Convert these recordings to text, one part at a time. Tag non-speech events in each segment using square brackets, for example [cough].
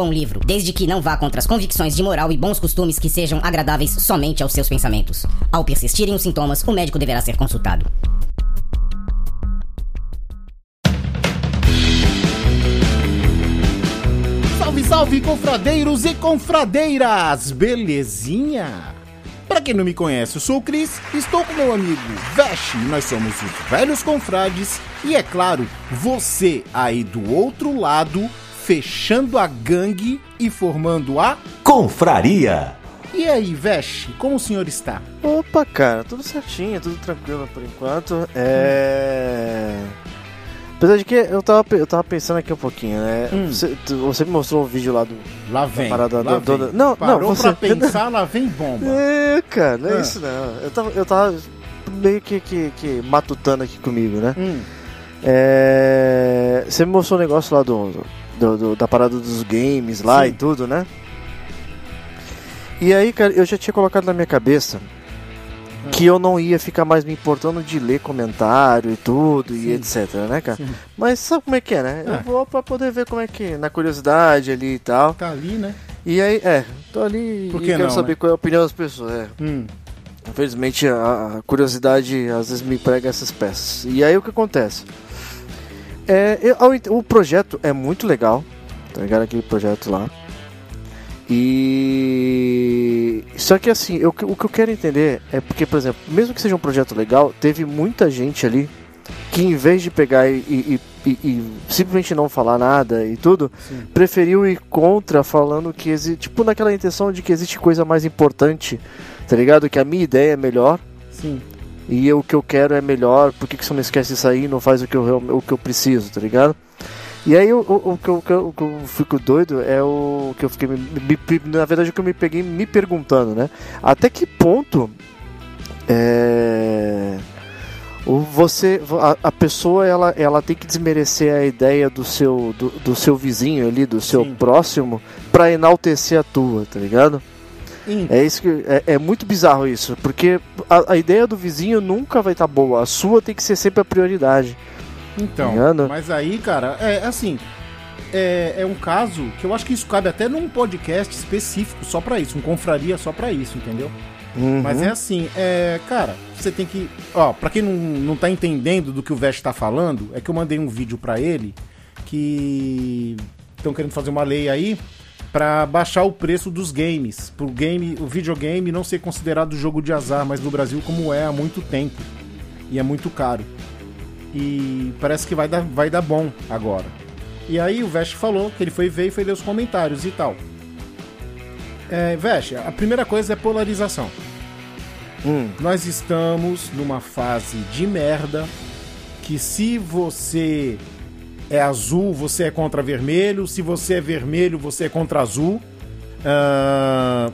bom livro, desde que não vá contra as convicções de moral e bons costumes que sejam agradáveis somente aos seus pensamentos. Ao persistirem os sintomas, o médico deverá ser consultado. Salve, salve, confradeiros e confradeiras! Belezinha? Pra quem não me conhece, eu sou o Cris, estou com meu amigo Vesh, nós somos os velhos confrades e é claro, você aí do outro lado, fechando a gangue e formando a. Confraria. E aí, Vesh, como o senhor está? Opa, cara, tudo certinho, tudo tranquilo por enquanto. É. Apesar de que eu tava, eu tava pensando aqui um pouquinho, né? Hum. Você, tu- você me mostrou o vídeo lá do. Lá vem. parada lá do- vem. do- não, Parou não, você- pra [laughs] pensar, lá vem bomba. É, cara, não é Ah. isso não. Eu tava, eu tava meio que, que, que matutando aqui comigo, né? Hum, É, Você me mostrou o negócio lá do, do- do- da parada dos games lá Sim. e tudo, né? E aí, cara, eu já tinha colocado na minha cabeça Ah. que eu não ia ficar mais me importando de ler comentário e tudo e Sim. etc, né, cara? Sim. Mas sabe como é que é, né? Ah. Eu vou pra poder ver como é que, na curiosidade ali e tal. tá ali, né? E aí, é, tô ali Por e que quero não, saber né? qual é a opinião das pessoas, é. Hum, Infelizmente a, a curiosidade às vezes me prega essas peças. E aí o que acontece? É, eu- o projeto é muito legal, tá ligado? Aquele projeto lá. E. Só que assim, eu- o que eu quero entender é porque, por exemplo, mesmo que seja um projeto legal, teve muita gente ali que em vez de pegar e, e- e- e simplesmente não falar nada e tudo, sim. preferiu ir contra falando que existe. Tipo, naquela intenção de que existe coisa mais importante, tá ligado? Que a minha ideia é melhor Sim. E o que eu quero é melhor, por que, que você não esquece isso aí e não faz o que eu, o que eu preciso, tá ligado? E aí o, o, o que eu, o que eu- fico doido é o que eu fiquei. me- me- na verdade, o que eu me peguei me perguntando, né? Até que ponto é. Você, a, a pessoa ela, ela tem que desmerecer a ideia do seu, do, do seu vizinho ali, do seu Sim. próximo, pra enaltecer a tua, tá ligado? É isso que é, é muito bizarro isso, porque a, a ideia do vizinho nunca vai estar boa, a sua tem que ser sempre a prioridade. Então, mas aí, cara, é assim. É, é um caso que eu acho que isso cabe até num podcast específico só pra isso, um confraria só pra isso, entendeu? Uhum. Mas é assim, é, cara, você tem que. Ó, pra quem não, não tá entendendo do que o Vest tá falando, é que eu mandei um vídeo pra ele que estão querendo fazer uma lei aí pra baixar o preço dos games. Pro game, o videogame não ser considerado jogo de azar, mas no Brasil como é há muito tempo. E é muito caro. E parece que vai dar, vai dar bom agora. E aí o Vest falou que ele foi ver e foi ler os comentários e tal. É, Vest, a primeira coisa é polarização. Hum, Nós estamos numa fase de merda que se você é azul, você é contra vermelho, se você é vermelho, você é contra azul. Ah,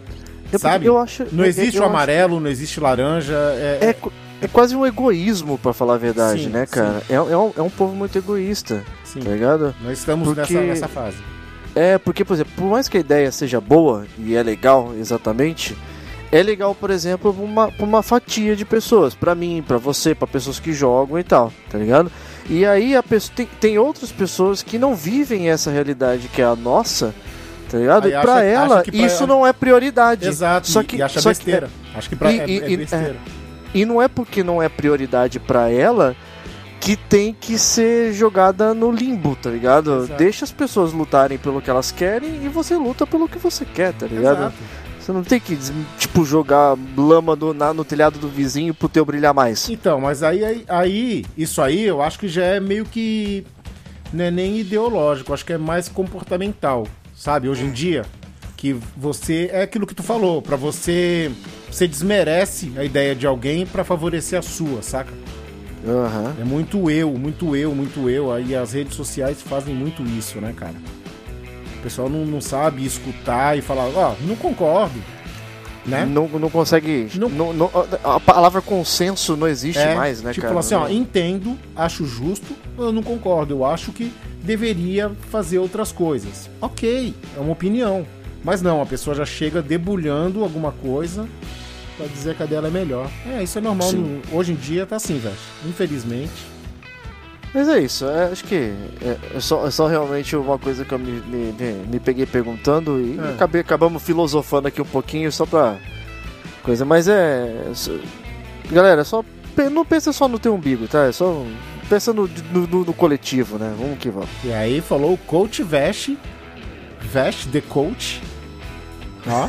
eu, sabe? eu acho. não existe eu o acho- amarelo, não existe laranja. É, É, é quase um egoísmo, pra falar a verdade, Sim, né, cara? É, é, um, é um povo muito egoísta, sim, tá ligado? nós estamos Porque- nessa, nessa fase. É, porque, por exemplo, por mais que a ideia seja boa e é legal, exatamente, é legal, por exemplo, pra uma, pra uma fatia de pessoas, pra mim, pra você, pra pessoas que jogam e tal, tá ligado? E aí a pessoa, tem, tem outras pessoas que não vivem essa realidade que é a nossa, tá ligado? Aí e pra acha- ela, acha pra isso ela- não é prioridade. Exato, Só e- que, e acha só que- besteira. Acho que pra, E- é, e- é e- besteira. e não é porque não é prioridade pra ela que tem que ser jogada no limbo, tá ligado? Exato. Deixa as pessoas lutarem pelo que elas querem e você luta pelo que você quer, tá ligado? Exato. Você não tem que, tipo, jogar lama do- na- no telhado do vizinho pro teu brilhar mais. Então, mas aí, aí, aí, isso aí eu acho que já é meio que. Não é nem ideológico, acho que é mais comportamental, sabe? Hoje em dia, que você é aquilo que tu falou, pra você você desmerece a ideia de alguém pra favorecer a sua, saca? Aham. É muito eu, muito eu, muito eu. Aí as redes sociais fazem muito isso, né, cara? O pessoal não, não sabe escutar e falar, ó, não concordo, né? Não, não consegue. Não- não- não- a palavra consenso não existe É, mais, né, tipo, cara? falar assim, ó, entendo, acho justo, eu não concordo, eu acho que deveria fazer outras coisas. Ok, é uma opinião. Mas não, a pessoa já chega debulhando alguma coisa pra dizer que a dela é melhor. É, isso é normal. No- hoje em dia tá assim, velho. Infelizmente. Mas é isso, é, acho que é, é só, é só realmente uma coisa que eu me, me, me- peguei perguntando e É. acabei, acabamos filosofando aqui um pouquinho só pra coisa, mas é. só- galera, só não pensa só no teu umbigo, tá? É só pensa no, no, no- no coletivo, né? Vamos que vamos. E aí falou o coach veste. Veste the coach. Ó.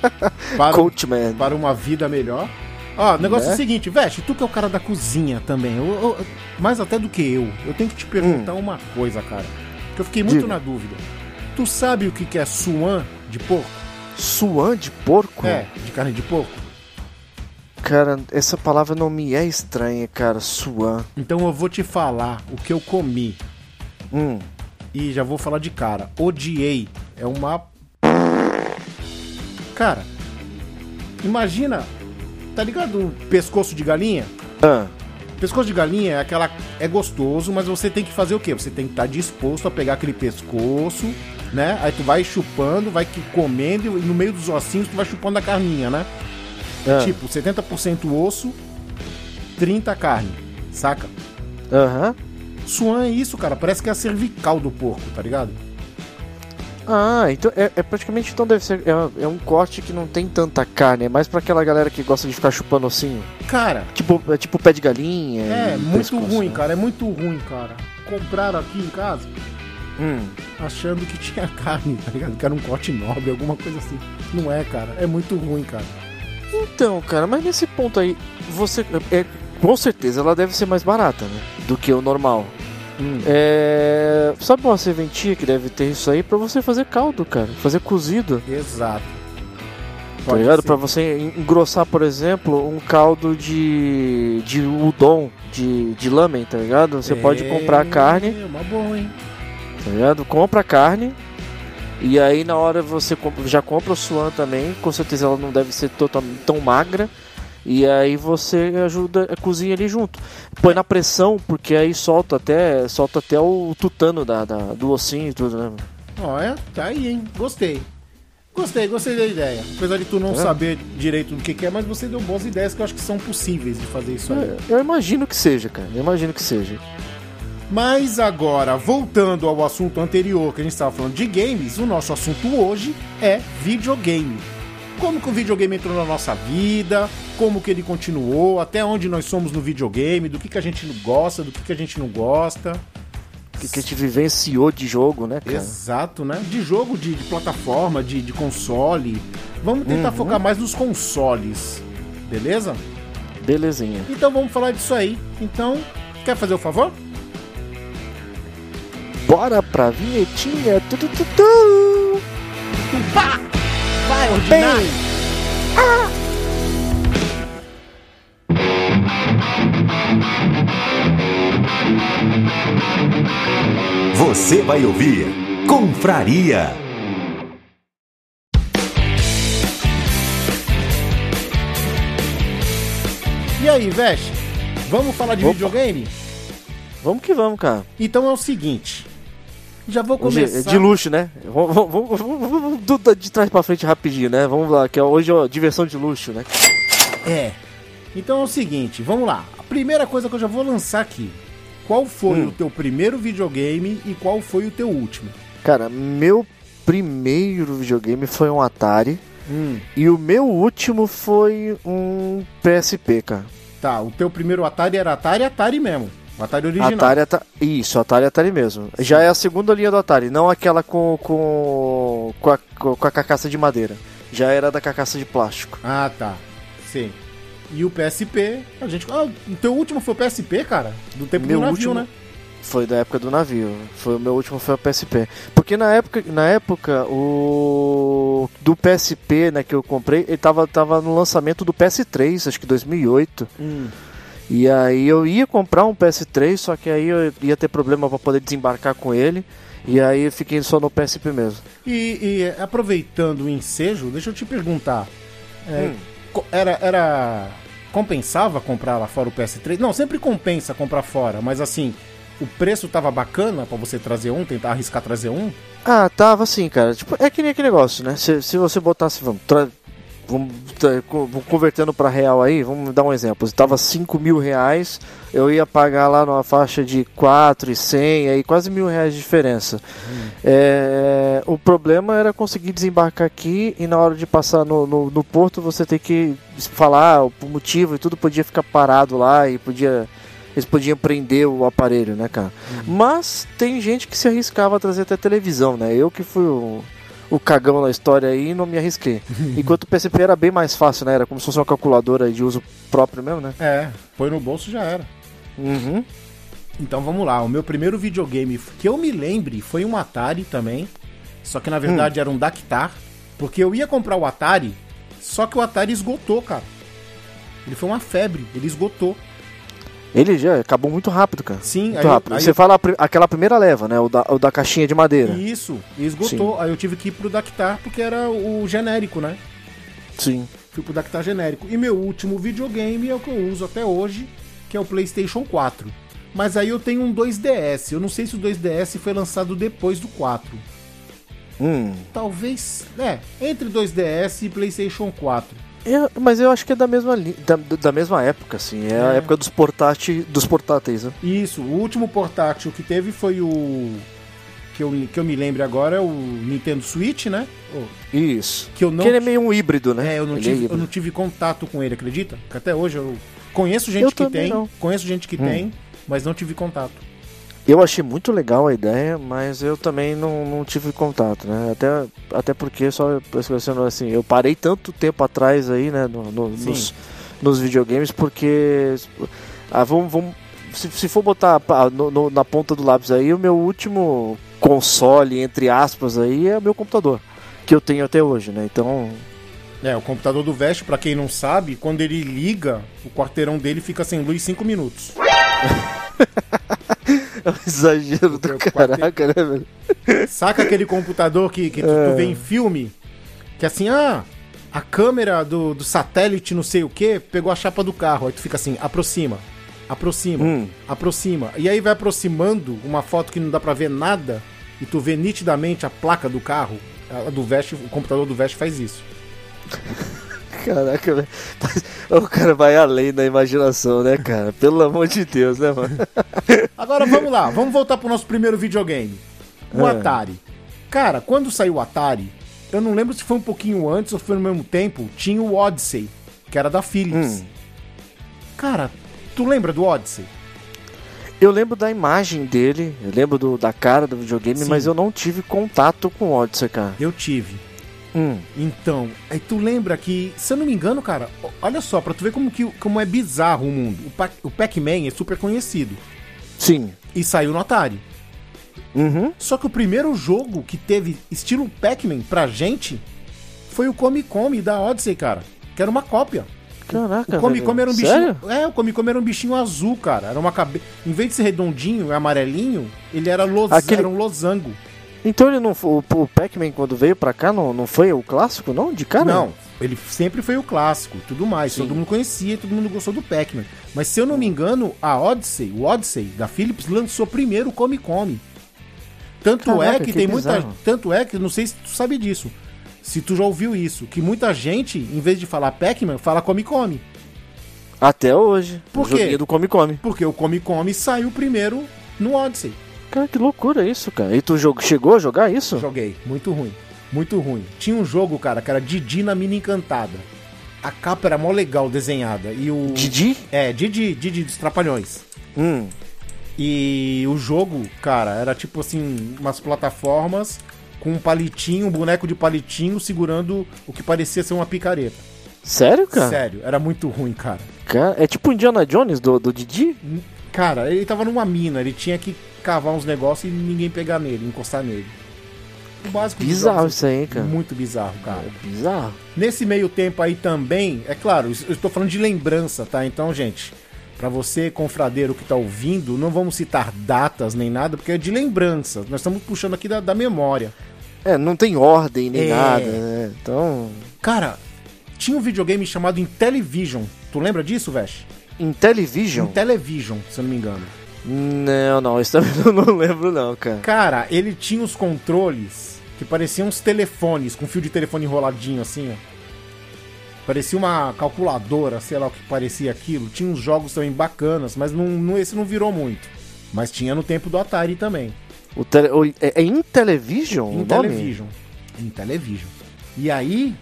[laughs] para, Coach man. para uma vida melhor. Ó, o negócio é Né? o seguinte, Veste, tu que é o cara da cozinha também, eu- eu- mais até do que eu, eu tenho que te perguntar uma coisa, cara. Que eu fiquei muito Hum. Diga. na dúvida. Tu sabe o que que é suan de porco? Suan de porco? É, de carne de porco? Cara, essa palavra não me é estranha, cara. Suan. Então eu vou te falar o que eu comi. Hum. E já vou falar de cara. Odiei. É uma. Cara, imagina. Tá ligado o pescoço de galinha? Ah, Pescoço de galinha é aquela. É gostoso, mas você tem que fazer o quê? Você tem que estar disposto a pegar aquele pescoço, né? Aí tu vai chupando, vai que- comendo, e no meio dos ossinhos tu vai chupando a carninha, né? ah. Tipo, 70% osso, 30 carne, saca? Aham. Suan é isso, cara. Parece que é a cervical do porco, tá ligado? Ah, então é, é praticamente então deve ser é, é um corte que não tem tanta carne, é mais pra aquela galera que gosta de ficar chupando ossinho. Cara, Tipo, é tipo pé de galinha. é muito pescoço, ruim, né? cara. É muito ruim, cara. Compraram aqui em casa Hum. achando que tinha carne, tá ligado? Que era um corte nobre, alguma coisa assim. Não é, cara. É muito ruim, cara. Então, cara, mas nesse ponto aí, você é, com certeza ela deve ser mais barata, né, do que o normal. Hum. É, sabe uma serventia que deve ter isso aí pra você fazer caldo, cara, fazer cozido. Exato. Tá ligado? Pra você engrossar, por exemplo, um caldo de, de udon, de, de lamen, tá ligado? Você pode comprar a carne, É uma boa, hein? tá ligado? Compra carne. E aí na hora você já compra o suan também, com certeza ela não deve ser totalmente tão magra. E aí você ajuda a cozinha ali junto. Põe na pressão, porque aí solta até, solta até o tutano da, da- do ossinho e tudo, né? É, tá aí, hein? Gostei. Gostei, gostei da ideia. Apesar de tu não É. saber direito do que, que é, mas você deu boas ideias que eu acho que são possíveis de fazer isso aí. Eu imagino que seja, cara. Eu imagino que seja. Mas agora, voltando ao assunto anterior que a gente estava falando de games, o nosso assunto hoje é videogame. Como que o videogame entrou na nossa vida, como que ele continuou, até onde nós somos no videogame, do que, que a gente gosta, do que, que a gente não gosta. O que, que a gente vivenciou de jogo, né, cara? Exato, né? De jogo, de, de plataforma, de, de console. Vamos tentar Uhum. focar mais nos consoles, beleza? Belezinha. Então vamos falar disso aí. Então, quer fazer o favor? Bora pra vinhetinha. Tu, tu, tu, tu. Ordinário! Você vai ouvir Confraria. E aí, Veste? Vamos falar de Opa. videogame? Vamos que vamos, cara. Então é o seguinte. Já vou Hoje começar. é de luxo, né? Vamos, vamos, vamos, vamos- de trás pra frente rapidinho, né? Vamos lá, que é hoje ó, diversão de luxo, né? É. Então é o seguinte, vamos lá. A primeira coisa que eu já vou lançar aqui. Qual foi Hum. o teu primeiro videogame e qual foi o teu último? Cara, meu primeiro videogame foi um Atari. Hum. E o meu último foi um PSP, cara. Tá, o teu primeiro Atari era Atari Atari mesmo. Atari original. Atari, Atari. Isso, Atari Atari mesmo. Já é a segunda linha do Atari, não aquela com, com, com, a, com a carcaça de madeira. Já era da carcaça de plástico. Ah, tá. Sim. E o PSP, a gente. Ah, o teu último foi o PSP, cara? Do tempo Meu do navio, último- né? Foi da época do navio. Foi o meu último foi o PSP. Porque na época, na época o do PSP, né, que eu comprei, ele tava, tava no lançamento do PS3, acho que 2008. E aí eu ia comprar um PS3, só que aí eu ia ter problema para poder desembarcar com ele. E aí eu fiquei só no PSP mesmo. E, e, aproveitando o ensejo, deixa eu te perguntar. é, co- era, era. Compensava comprar lá fora o PS3? Não, sempre compensa comprar fora, mas assim, o preço tava bacana pra você trazer um, tentar arriscar trazer um? Ah, tava assim, cara. Tipo, é que nem aquele negócio, né? Se, se você botasse, vamos, tra- vamos, co- vamos convertendo pra real aí, vamos dar um exemplo. Se tava 5 mil reais, eu ia pagar lá numa faixa de 4 e 100, aí quase mil reais de diferença. É, o problema era conseguir desembarcar aqui e na hora de passar no, no, no porto você ter que falar o motivo e tudo podia ficar parado lá e podia. Eles podiam prender o aparelho, né, cara? Mas tem gente que se arriscava a trazer até televisão, né? Eu que fui o, o cagão na história aí e não me arrisquei. [laughs] Enquanto o PCP era bem mais fácil, né? Era como se fosse uma calculadora de uso próprio mesmo, né? É, põe no bolso já era. Uhum. Então vamos lá, o meu primeiro videogame que eu me lembre foi um Atari também. Só que na verdade era um Dactar. Porque eu ia comprar o Atari, só que o Atari esgotou, cara. Ele foi uma febre, ele esgotou. Ele já acabou muito rápido, cara. Sim, muito aí rápido. aí Você eu- fala aquela primeira leva, né? O da, o da caixinha de madeira. Isso, esgotou. Aí eu tive que ir pro Dactar porque era o genérico, né? Sim. Fui pro Dactar genérico. E meu último videogame é o que eu uso até hoje, que é o PlayStation 4. Mas aí eu tenho um 2DS. Eu não sei se o 2DS foi lançado depois do 4. Hum. Talvez. É, entre 2DS e PlayStation 4. Eu- mas eu acho que é da mesma, da, da mesma época, assim. É, a É. época dos, portátil, dos portáteis, né? Isso, o último portátil que teve foi o. Que eu, que eu me lembro agora é o Nintendo Switch, né? O- Isso. Que eu não. Que ele é meio um híbrido, né? É, eu não, Ele tive, eu híbrido. não tive contato com ele, acredita? Que até hoje eu conheço gente Eu que tem, não. conheço gente que Hum. tem, mas não tive contato. Eu achei muito legal a ideia, mas eu também não, não tive contato, né? Até, até porque só pensando assim, eu parei tanto tempo atrás aí, né, no- no- nos, nos videogames, porque ah, vamos, vamos se, se for botar no- no- na ponta do lápis aí, o meu último console, entre aspas, aí é o meu computador, que eu tenho até hoje, né? Então, É, o computador do Vest, pra quem não sabe, quando ele liga, o quarteirão dele fica sem luz 5 minutos. [laughs] é um exagero do caraca, né, velho? Saca aquele computador que, que tu, É. tu vê em filme? Que assim, ah, a câmera do, do satélite não sei o que pegou a chapa do carro. Aí tu fica assim, aproxima, aproxima, Hum. aproxima. E aí vai aproximando uma foto que não dá pra ver nada e tu vê nitidamente a placa do carro. A do Vest, o computador do Vest faz isso. Caraca, velho. O cara vai além da imaginação, né, cara? Pelo amor de Deus, né, mano? Agora vamos lá, vamos voltar pro nosso primeiro videogame. O É. Atari. Cara, quando saiu o Atari, eu não lembro se foi um pouquinho antes ou foi no mesmo tempo, tinha o Odyssey, que era da Philips. Hum. Cara, tu lembra do Odyssey? Eu lembro da imagem dele, eu lembro do- da cara do videogame, Sim. mas eu não tive contato com o Odyssey, cara. Eu tive. Hum, Então, aí tu lembra que, se eu não me engano, cara, olha só, pra tu ver como, que, como é bizarro o mundo. O, Pac- o Pac-Man é super conhecido sim. e saiu no Atari. Uhum. Só que o primeiro jogo que teve estilo Pac-Man pra gente foi o Come Come da Odyssey, cara. Que era uma cópia. Caraca, O Come era um Sério? bichinho. É, o Come Come era um bichinho azul, cara. Era uma cabeça. Em vez de ser redondinho amarelinho, ele era, los... Aquele- era um losango. Então ele não foi, o, o Pac-Man quando veio pra cá não, não foi o clássico, não? De cara? Não, ele sempre foi o clássico, tudo mais. Sim. Todo mundo conhecia, todo mundo gostou do Pac-Man. Mas se eu não me engano, a Odyssey, o Odyssey da Philips lançou primeiro o Come Come. Tanto Caraca, é que, que tem muita, bizarro. tanto é que não sei se tu sabe disso. Se tu já ouviu isso, que muita gente, em vez de falar Pac-Man, fala Come Come. Até hoje. Por quê? do Come Come. Porque o Come Come saiu primeiro no Odyssey. Cara, que loucura isso, cara. E tu chegou a jogar isso? Joguei, muito ruim. Muito ruim. Tinha um jogo, cara, que era Didi na Mina Encantada. A capa era mó legal desenhada. E o. Didi? É, Didi, Didi dos Trapalhões. Hum. E o jogo, cara, era tipo assim, umas plataformas com um palitinho, um boneco de palitinho segurando o que parecia ser uma picareta. Sério, cara? Sério, era muito ruim, cara. Cara, É tipo Indiana Jones do, do Didi? Cara, ele tava numa mina, ele tinha que cavar uns negócios e ninguém pegar nele, encostar nele. O básico Bizarro isso aí, cara. Muito bizarro, cara. É bizarro. Nesse meio tempo aí também, é claro, eu estou falando de lembrança, tá? Então, gente, pra você, confradeiro que tá ouvindo, não vamos citar datas nem nada, porque é de lembrança. Nós estamos puxando aqui da, da memória. É, não tem ordem nem É. nada, né? Então. Cara, tinha um videogame chamado Intellivision. Tu lembra disso, Vesh? Intellivision? Intellivision, se eu não me engano. Não, não, isso também [laughs] eu não lembro, não, cara. Cara, ele tinha os controles que pareciam uns telefones, com fio de telefone enroladinho assim, ó. Parecia uma calculadora, sei lá o que parecia aquilo. Tinha uns jogos também bacanas, mas não, não- esse não virou muito. Mas tinha no tempo do Atari também. O tele... o- É, é Intellivision? nome? Intellivision. Intellivision. E aí,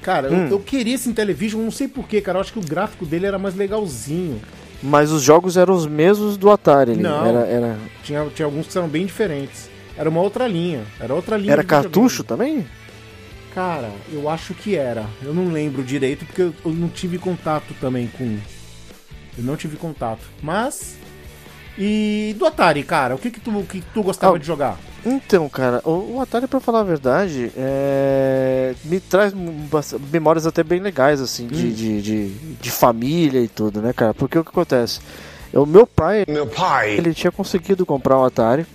cara, eu- Hum. eu, queria esse Intellivision, não sei porquê, cara. Eu acho que o gráfico dele era mais legalzinho. Mas os jogos eram os mesmos do Atari. ali. Não. Era, era, Tinha, tinha alguns que eram bem diferentes. Era uma outra linha. Era outra linha. era videogame. cartucho também? Cara, eu acho que era. Eu não lembro direito porque eu, eu não tive contato também com. Eu não tive contato. Mas. E do Atari, cara, o que que tu, que tu gostava Ah, de jogar? Então, cara, o, o Atari, pra falar a verdade, é, me traz memórias até bem legais, assim, de, Hum. de, de, de família e tudo, né, cara? Porque o que acontece? O meu pai, Meu pai. ele tinha conseguido comprar um Atari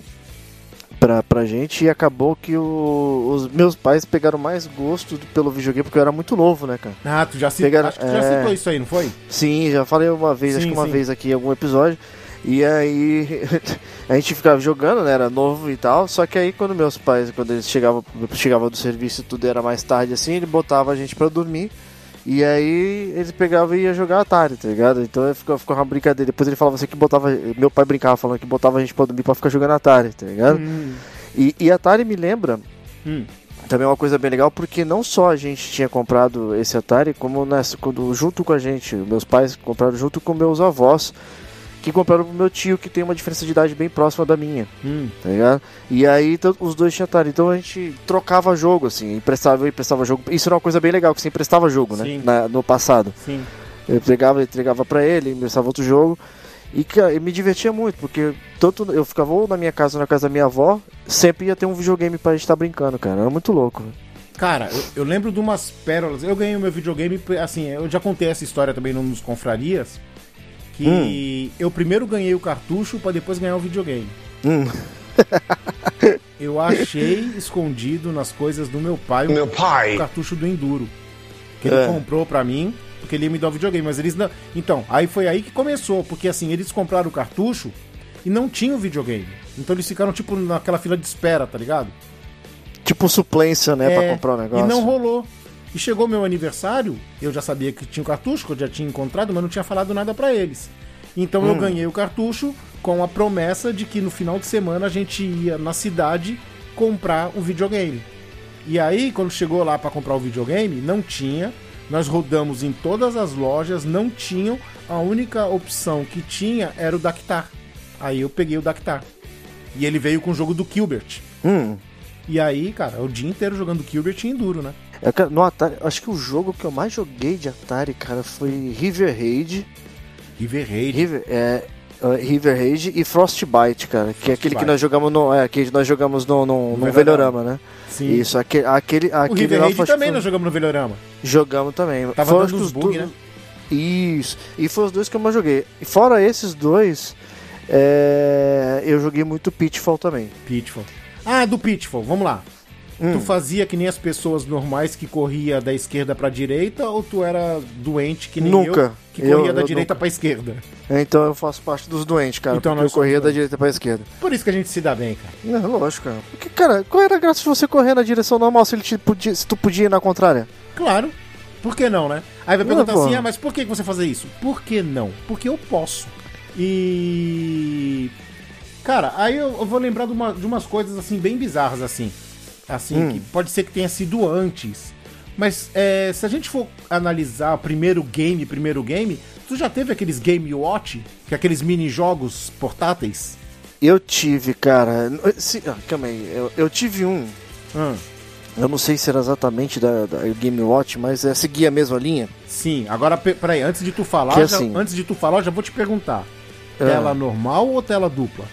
pra, pra gente e acabou que o- os meus pais pegaram mais gosto pelo videogame porque eu era muito novo, né, cara? Ah, tu já citou. Pegaram- Acho que tu já é. citou isso aí, não foi? Sim, já falei uma vez, acho Sim, que uma sim. vez aqui em algum episódio. E aí [laughs] a gente ficava jogando, né? Era novo e tal. Só que aí quando meus pais, quando eles chegavam, chegavam do serviço tudo era mais tarde assim, ele botava a gente pra dormir. E aí eles pegavam e ia jogar Atari, tá ligado? Então ficava, ficava uma brincadeira. Depois ele falava assim que botava. Meu pai brincava falando que botava a gente pra dormir pra ficar jogando Atari, tá ligado? Hum, E, e Atari me lembra hum. também é uma coisa bem legal porque não só a gente tinha comprado esse Atari, como nessa, quando, junto com a gente, meus pais compraram junto com meus avós, que compraram pro meu tio, que tem uma diferença de idade bem próxima da minha, Hum. tá ligado? E aí então, os dois tinham Atari, então a gente trocava jogo, assim, emprestava, emprestava jogo. Isso era uma coisa bem legal, que você emprestava jogo, né? Na- no passado. Sim. Eu pegava, entregava pra ele, emprestava outro jogo. E cara, me divertia muito, porque tanto eu ficava ou na minha casa ou na casa da minha avó, sempre ia ter um videogame pra gente estar brincando, cara. Era muito louco. Cara, eu, eu lembro de umas pérolas. Eu ganhei o meu videogame, assim, eu já contei essa história também nos confrarias. Que eu primeiro ganhei o cartucho pra depois ganhar o videogame. Hum. [laughs] Eu achei escondido nas coisas do meu pai o Meu pai. cartucho do Enduro. Que ele É. comprou pra mim, porque ele ia me dar o videogame. Mas eles não. Então, aí foi aí que começou, porque assim, eles compraram o cartucho e não tinham videogame. Então eles ficaram, tipo, naquela fila de espera, tá ligado? Tipo suplência, né, pra comprar o negócio. E não rolou. E chegou meu aniversário, eu já sabia que tinha o cartucho, que eu já tinha encontrado, mas não tinha falado nada pra eles. Então Hum. eu ganhei o cartucho com a promessa de que no final de semana a gente ia na cidade comprar um videogame. E aí, quando chegou lá pra comprar o videogame, não tinha. Nós rodamos em todas as lojas, não tinham. A única opção que tinha era o Dactar. Aí eu peguei o Dactar. E ele veio com o jogo do Gilbert. Hum. E aí, cara, o dia inteiro jogando Gilbert e Enduro, né? É, no Atari, acho que o jogo que eu mais joguei de Atari, cara, foi River Raid. River Raid. River, é, uh, River Raid e Frostbite, cara. Que é aquele que Frostbite. nós jogamos no. É, que nós jogamos no, no, no Velorama. Velorama, né? Sim. Isso, aquele. aquele, O aquele River lá Raid também foi- nós jogamos no Velorama. Jogamos também. Tava Foi, dando os bug, dois- né? Isso. E foi os dois que eu mais joguei. E fora esses dois, é, eu joguei muito Pitfall também. Pitfall. Ah, do Pitfall, vamos lá. Hum. Tu fazia que nem as pessoas normais que corria da esquerda pra direita ou tu era doente que nem Nunca. eu que corria Eu- da eu direita nunca. pra esquerda? Então eu faço parte dos doentes, cara. Então eu corria da direita pra esquerda. Por isso que a gente se dá bem, cara. Não, lógico, cara. Porque, cara, qual era a graça de você correr na direção normal se, ele te podia, se tu podia ir na contrária? Claro. Por que não, né? Aí vai Não, perguntar pô. assim, ah, mas por que você fazer isso? Por que não? Porque eu posso. E. Cara, aí eu, eu vou lembrar de, uma- de umas coisas assim, bem bizarras, assim. Assim, Hum. que pode ser que tenha sido antes. Mas é, se a gente for analisar primeiro game, primeiro game, tu já teve aqueles Game Watch? Que é aqueles mini-jogos portáteis? Eu tive, cara. Se, ah, calma aí. Eu, eu tive um. Hum, Eu não sei se era exatamente da, da Game Watch, mas é, seguia a mesma linha. sim, agora pe- peraí, antes de tu falar, já- assim- antes de tu falar, eu já vou te perguntar. Ah. Tela normal ou tela dupla?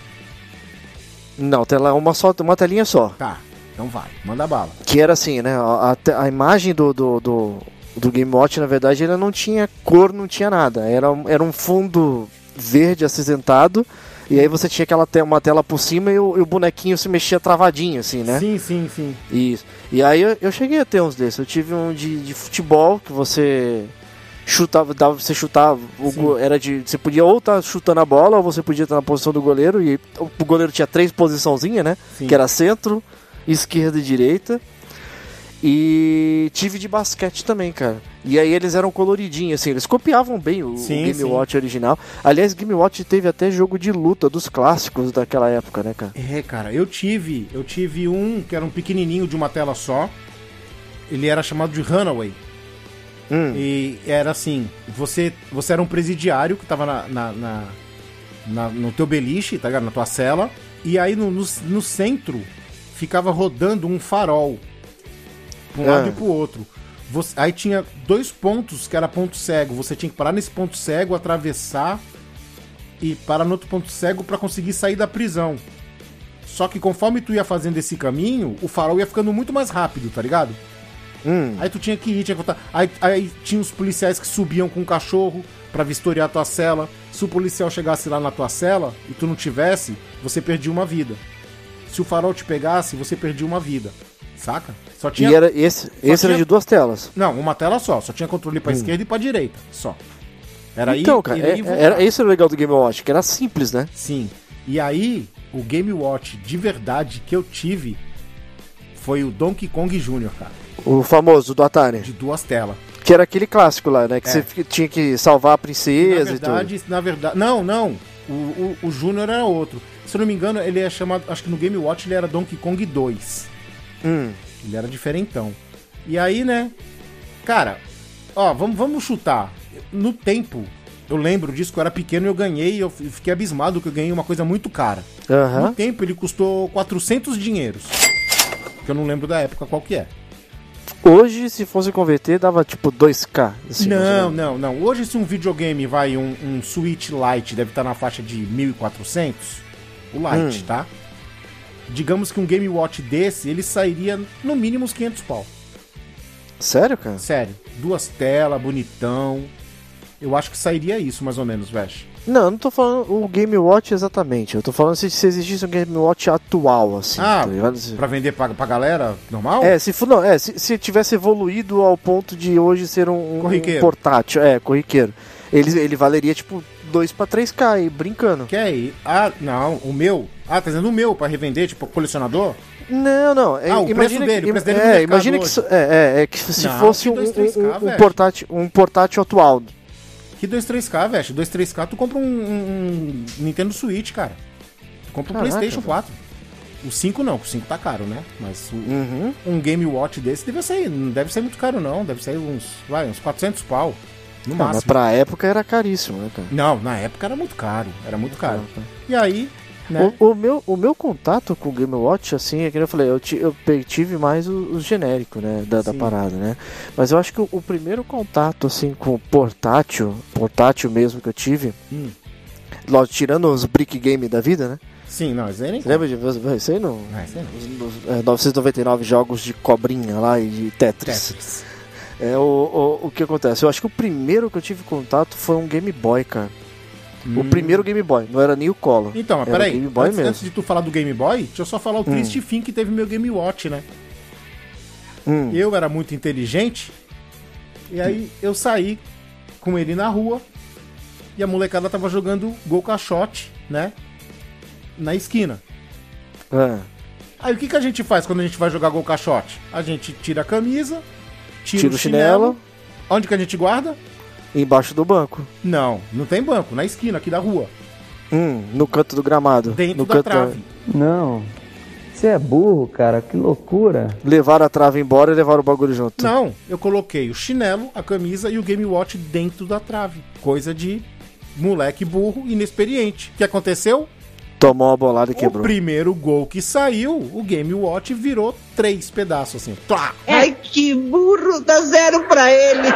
Não, tela, uma, só, uma telinha só. Tá, então vai, manda bala. Que era assim, né? A, a, a imagem do, do, do, do Game Watch, na verdade, ele não tinha cor, não tinha nada. Era, um- era um fundo verde acinzentado. E aí você tinha aquela te uma tela por cima e o, e o bonequinho se mexia travadinho, assim, né? Sim, sim, sim. Isso. E aí eu, eu cheguei a ter uns desses. Eu tive um de, de futebol que você chutava, dava você chutar. O era de. Você podia ou estar chutando a bola, ou você podia estar na posição do goleiro. E o goleiro tinha três posiçãozinhas, né? Sim. Que era centro, esquerda e direita. E tive de basquete também, cara. E aí eles eram coloridinhos, assim, eles copiavam bem o, o Sim, Game sim. Watch original. Aliás, Game Watch teve até jogo de luta dos clássicos daquela época, né, cara? É, cara, eu tive, eu tive um que era um pequenininho de uma tela só. Ele era chamado de Runaway. Hum. E era assim, você, você era um presidiário que tava na, na, na- na- no teu beliche, tá ligado? Na tua cela. E aí no, no, no centro ficava rodando um farol. Pra um Ah. lado e pro outro. Você- aí tinha dois pontos que era ponto cego. Você tinha que parar nesse ponto cego, atravessar e parar no outro ponto cego pra conseguir sair da prisão. Só que conforme tu ia fazendo esse caminho, o farol ia ficando muito mais rápido, tá ligado? Hum. Aí tu tinha que ir, tinha que voltar. Aí, aí tinha os policiais que subiam com o cachorro pra vistoriar a tua cela. Se o policial chegasse lá na tua cela e tu não tivesse, você perdia uma vida. Se o farol te pegasse, você perdia uma vida. Saca? Só tinha. E era esse, esse era tinha- de duas telas. Não, uma tela só. Só tinha controle pra esquerda e pra direita. Só. Era Hum. então, ir, cara, ir é, e era, esse era o legal do Game Watch, que era simples, né? Sim. E aí, o Game Watch de verdade que eu tive foi o Donkey Kong Jr., cara. O famoso do Atari. De duas telas. Que era aquele clássico lá, né? Que É. você tinha que salvar a Na princesa e tudo. verdade, na verdade. Não, não. O, o, o Júnior era outro. Se eu não me engano, ele é chamado. Acho que no Game Watch ele era Donkey Kong 2. Hum. Ele era diferentão. E aí, né? Cara, ó, vamos, vamos chutar. No tempo, eu lembro disso que eu era pequeno e eu ganhei. Eu fiquei abismado que eu ganhei uma coisa muito cara. Aham. No tempo, ele custou 400 dinheiros. Que eu não lembro da época qual que é. Hoje, se fosse converter, dava tipo 2K. assim, não, não, não. Hoje, se um videogame vai, um, um Switch Lite, deve estar na faixa de 1.400. O Lite, Hum. tá? Digamos que um Game Watch desse, ele sairia no mínimo uns 500 pau. Sério, cara? Sério. Duas telas, bonitão. Eu acho que sairia isso, mais ou menos, Vesh. Não, eu não tô falando o Game Watch exatamente. Eu tô falando se, se existisse um Game Watch atual, assim. Ah, tá? Se- Pra vender pra, pra galera normal? É, se, não, é se, se tivesse evoluído ao ponto de hoje ser um, um portátil, é, corriqueiro, ele, ele valeria tipo 2 pra 3K aí, brincando. Quer aí? Ah, não, o meu. Ah, tá dizendo o meu pra revender, tipo, colecionador? Não, não. é, Ah, o imagina preço dele, que, o preço dele é, imagina que isso- é, é, é que se Não, fosse que um, 2, 3K, um- um velho. portátil, um portátil atual. Que 2-3K, Vesh? 2-3K, tu compra um, um Nintendo Switch, cara. Tu compra um Caraca, PlayStation velho. 4. O 5 não, o 5 tá caro, né? Mas o- Uhum. um Game Watch desse deve sair, não deve ser muito caro, não. Deve sair uns, vai, uns 400 pau. No mas máximo. pra época era caríssimo, né, cara? Não, na época era muito caro. Era muito caro. Ah, tá. E aí, né? O, o meu, o meu contato com o Game Watch, assim, é que eu falei, eu, eu tive mais os os genéricos, né, da, da parada, né? Mas eu acho que o, o primeiro contato, assim, com o portátil, portátil mesmo que eu tive, Hum. lógico, tirando os brick game da vida, né? Sim, não, isso aí nem lembra de isso aí não? Ah, isso aí não. Os, os, é, 999 jogos de cobrinha lá e de Tetris. Tetris. É, o, o, o que acontece? Eu acho que o primeiro que eu tive contato foi um Game Boy, cara. O Hum. primeiro Game Boy, não era nem o Color. Então, mas Era o peraí. Game Boy antes, mesmo. antes de tu falar do Game Boy, deixa eu só falar o triste fim que teve meu Game Watch, né? Hum. Eu era muito inteligente. E aí eu saí com ele na rua. E a molecada tava jogando Gol Caixote, né? Na esquina. É. Aí o que, que a gente faz quando a gente vai jogar Gol Caixote? A gente tira a camisa, tira, Tira o chinelo. chinelo. Onde que a gente guarda? Embaixo do banco. Não, não tem banco, na esquina aqui da rua. Hum, no canto do gramado. Dentro no da canto trave. Não. Você é burro, cara. Que loucura. Levaram a trave embora e levaram o bagulho junto. Não, eu coloquei o chinelo, a camisa e o Game Watch dentro da trave. Coisa de moleque burro, inexperiente. O que aconteceu? Tomou uma bolada e O quebrou. primeiro gol que saiu, o Game Watch virou três pedaços assim. Tlá! Ai, que burro, dá zero pra ele.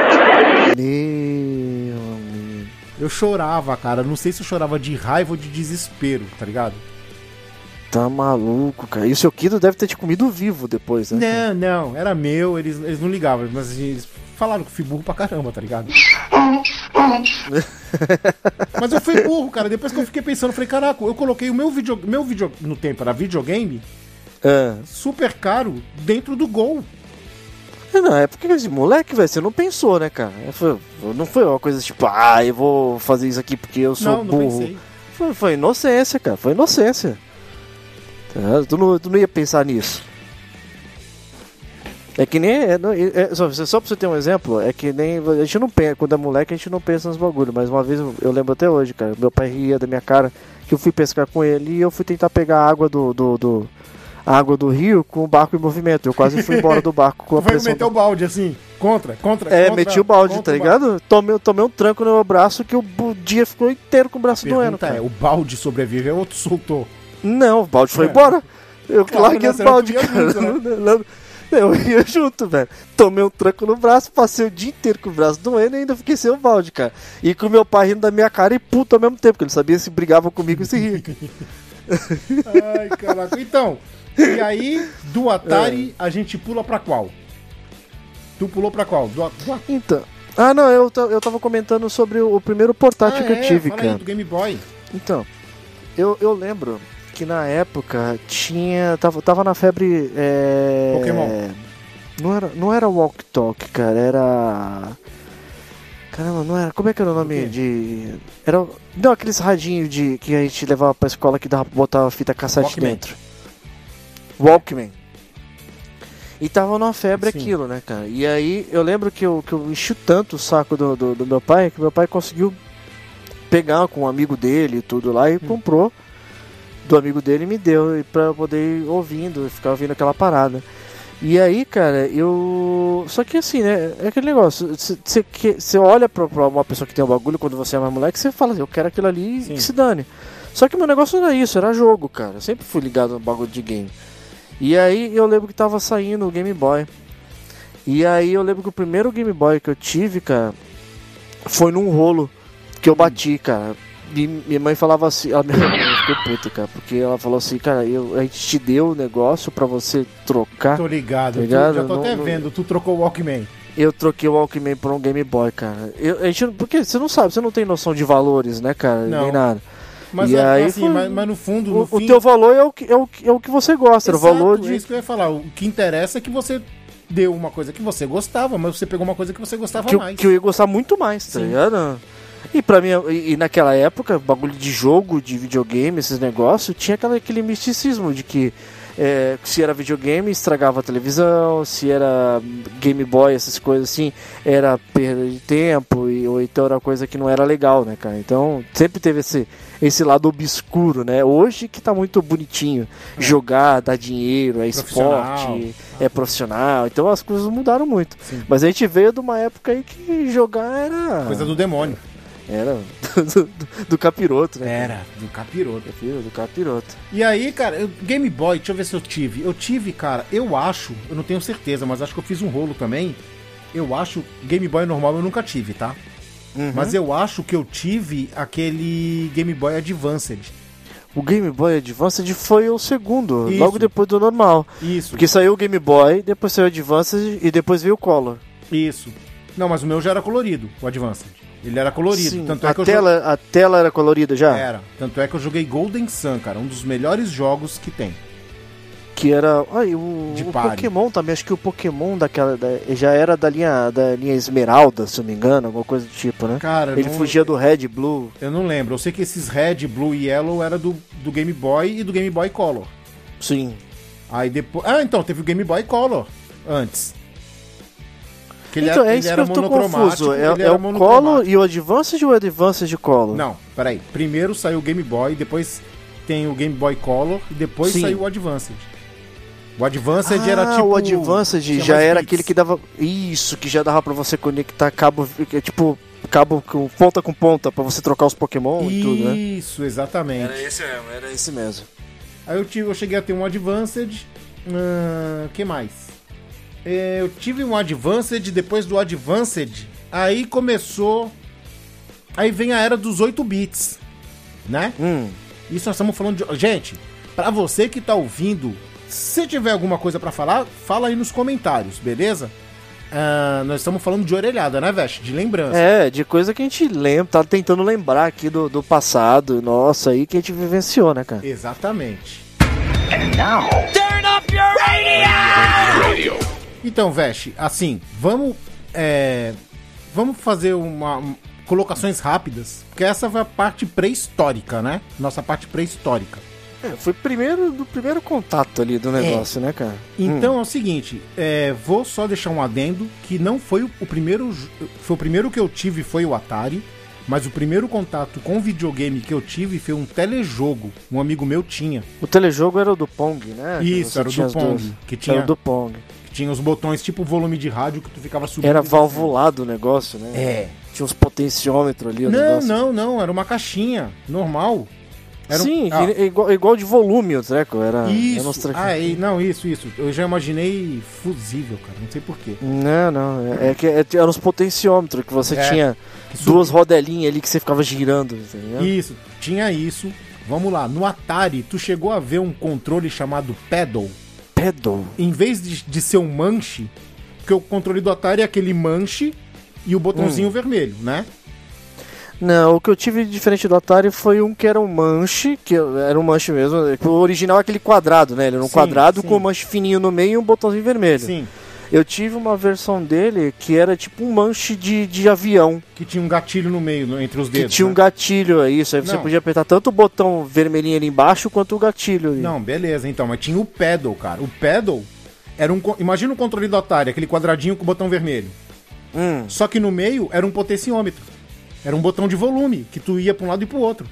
[laughs] Meu amigo. Eu chorava, cara. Não sei se eu chorava de raiva ou de desespero, tá ligado? tá maluco, cara. E o seu Kido deve ter te comido vivo depois, né? Não, não, era meu, eles, eles não ligavam, mas eles falaram que fui burro pra caramba, tá ligado? [laughs] mas eu fui burro, cara. Depois que eu fiquei pensando, eu falei, caraca, eu coloquei o meu vídeo, meu vídeo no tempo era videogame Ah. super caro dentro do Gol. É, Não, é porque esse moleque, velho, você não pensou, né, cara? É, Foi, não foi uma coisa tipo, ah, eu vou fazer isso aqui porque eu sou Não, não burro. pensei. Foi, foi inocência, cara. Foi inocência. Tá? Tu, não, tu não ia pensar nisso. É que nem. É, é- é- só, só pra você ter um exemplo, é que nem. A gente não pensa. Quando é moleque, a gente não pensa nos bagulho. Mas uma vez eu, eu lembro até hoje, cara. Meu pai ria da minha cara que eu fui pescar com ele e eu fui tentar pegar a água do. do, do- a água do rio com o barco em movimento. Eu quase fui embora do barco com a [laughs] Tu vai pressão meter o balde assim, contra, contra, é, contra, meti o balde, tá o balde. ligado? Tomei, tomei um tranco no meu braço que o, o dia ficou inteiro com o braço doendo, Pergunta cara. é, o balde sobreviveu ou tu soltou? Não, o balde foi É. embora. Eu Claro, larguei o balde, cara. né? [laughs] [laughs] Eu ia junto, velho. Tomei um tranco no braço, passei o dia inteiro com o braço doendo e ainda fiquei sem o balde, cara. E com meu pai rindo da minha cara e puto ao mesmo tempo, porque ele sabia se brigava comigo e se ria. [laughs] Ai, caraca. Então, e aí, do Atari, a gente pula pra qual? Tu pulou pra qual? Do, do... Então. Ah, não, eu, eu tava comentando sobre o, o primeiro portátil Ah, que é, eu tive, fala cara. Aí, do Game Boy. Então, eu, eu lembro que na época tinha. Tava, tava na febre. É, Pokémon. Não era, não era Walk Talk, cara, era. Caramba, não era. Como é que era o nome O de. Era. Não, aqueles radinhos de, que a gente levava pra escola que dava pra botar a fita cassete Walkman. dentro. Walkman. E tava numa febre Sim. aquilo, né, cara? E aí eu lembro que eu, que eu enchi tanto o saco do, do, do meu pai que meu pai conseguiu pegar com um amigo dele e tudo lá e comprou do amigo dele me deu pra eu poder ir ouvindo, ficar ouvindo aquela parada. E aí, cara, eu. Só que assim, né? É aquele negócio. Você olha pra, pra uma pessoa que tem um bagulho quando você é mais moleque, você fala assim, eu quero aquilo ali e Sim. que se dane. Só que meu negócio não era isso, era jogo, cara. Eu sempre fui ligado no bagulho de game. E aí eu lembro que tava saindo o Game Boy. E aí eu lembro que o primeiro Game Boy que eu tive, cara, foi num rolo que eu bati, cara. E minha mãe falava assim, ela minha [laughs] mãe ficou puta, cara, porque ela falou assim, cara, eu, a gente te deu o negócio pra você trocar. Tô ligado, Tá tu- ligado? já tô Não- até não- vendo, tu trocou o Walkman. Eu troquei o Walkman por um Game Boy, cara. Eu, a gente, porque você não sabe, você não tem noção de valores, né, cara? Não. Nem nada. Mas, E é, aí assim, foi- mas, mas no fundo, no O, o fim... teu valor é o, que, é, o, é o que você gosta, era o Exato, valor É de. isso que eu ia falar. O que interessa é que você deu uma coisa que você gostava, mas você pegou uma coisa que você gostava que, mais. que eu ia gostar muito mais, tá Sim. ligado? E pra mim, e, e naquela época, bagulho de jogo, de videogame, esses negócios, tinha aquela, aquele misticismo de que é, se era videogame, estragava a televisão, se era Game Boy, essas coisas assim, era perda de tempo, e, ou então era coisa que não era legal, né, cara? Então, sempre teve esse, esse lado obscuro, né? Hoje que tá muito bonitinho. Jogar, dar dinheiro, é É. Esporte, é profissional. Então as coisas mudaram muito. Sim. Mas a gente veio de uma época aí que jogar era. Coisa do demônio. Era do, do- do capiroto, né? Era, do capiroto. Filho do capiroto. E aí, cara, eu- Game Boy, deixa eu ver se eu tive. Eu tive, cara, eu acho, eu não tenho certeza, mas acho que eu fiz um rolo também. Eu acho, Game Boy normal eu nunca tive, tá? Uhum. Mas eu acho que eu tive aquele Game Boy Advanced. O Game Boy Advance foi o segundo, Isso. logo depois do normal. Isso, Porque saiu o Game Boy, depois saiu o Advance e depois veio o Color. isso. Não, mas o meu já era colorido, o Advanced. Ele era colorido, Sim, tanto é a, que tela, a tela era colorida já? Era. Tanto é que eu joguei Golden Sun, cara. Um dos melhores jogos que tem. Que era. Ai, o, De o. Pokémon também, acho que o Pokémon daquela. da- já era da linha, da linha Esmeralda, se eu não me engano, alguma coisa do tipo, né? Cara, Ele não, fugia do Red Blue. eu não lembro. Eu sei que esses Red, Blue e Yellow era do, do Game Boy e do Game Boy Color. Sim. Aí depois. Ah, então, teve o Game Boy Color antes. Que ele então, era, é ele isso que era eu tô confuso. É, é era o. Color e o Advanced ou o Advanced de Color? Não, peraí. Primeiro saiu o Game Boy, depois tem o Game Boy Color e depois Sim. saiu o Advanced. O Advanced ah, era tipo. o Advanced já era bits. aquele que dava. Isso, que já dava pra você conectar cabo. é Tipo, cabo com ponta com ponta pra você trocar os Pokémon e tudo, né? Isso, exatamente. esse mesmo, era esse mesmo. Aí eu, tive, eu cheguei a ter um Advanced. O que mais? É, eu tive um Advanced, depois do Advanced, aí começou. Aí vem a era dos 8 bits, né? Hum. Isso nós estamos falando de. Gente, Pra você que tá ouvindo, se tiver alguma coisa pra falar, fala aí nos comentários, beleza? Ah, nós estamos falando de orelhada, né, Veste? De lembrança. É, de coisa que a gente lembra, tá tentando lembrar aqui do, do passado, nossa, aí que a gente vivenciou, né, cara? Exatamente. Então, Veste, assim, vamos. é, vamos fazer uma. um- colocações rápidas, porque essa foi a parte pré-histórica, né? Nossa parte pré-histórica. É, foi primeiro do primeiro contato ali do negócio, né, cara? Então é o seguinte, é, vou só deixar um adendo que não foi o, o primeiro. Foi o primeiro que eu tive foi o Atari. Mas o primeiro contato com videogame que eu tive foi um telejogo. Um amigo meu tinha. O telejogo era o do Pong, né? Isso, era o do Pong. duas. Que tinha, Era o do Pong. Tinha os botões tipo volume de rádio que tu ficava subindo. Era valvulado o negócio, né? É. Tinha uns potenciômetros ali, o Não, negócio. não, não. Era uma caixinha normal. Era um- Sim, ah, que- igual, igual de volume o treco. Era, era Isso. treco- Ah, e- não, isso, isso. Eu já imaginei fusível, cara. Não sei porquê. Não, não. É, é que é, eram os potenciômetros que você É, tinha que duas rodelinhas ali que você ficava girando, tá? Isso, tinha isso. Vamos lá, no Atari, tu chegou a ver um controle chamado Pedal? Pedal. Em vez de, de ser um manche, porque o controle do Atari é aquele manche e o botãozinho Hum. vermelho, né? Não, o que eu tive diferente do Atari foi um que era um manche, que era um manche mesmo. O original é aquele quadrado, né? Ele era um Sim, quadrado sim. com um manche fininho no meio e um botãozinho vermelho. Sim. Eu tive uma versão dele que era tipo um manche de, de avião, Que tinha um gatilho no meio, entre os que dedos. tinha um né? gatilho, é isso. Aí você Não. podia apertar tanto o botão vermelhinho ali embaixo quanto o gatilho ali. Não, beleza, então, mas tinha o Pedal, cara. O Pedal era um. Imagina o controle do Atari, aquele quadradinho com o botão vermelho. Hum. Só que no meio era um potenciômetro. Era um botão de volume, que tu ia pra um lado e pro outro.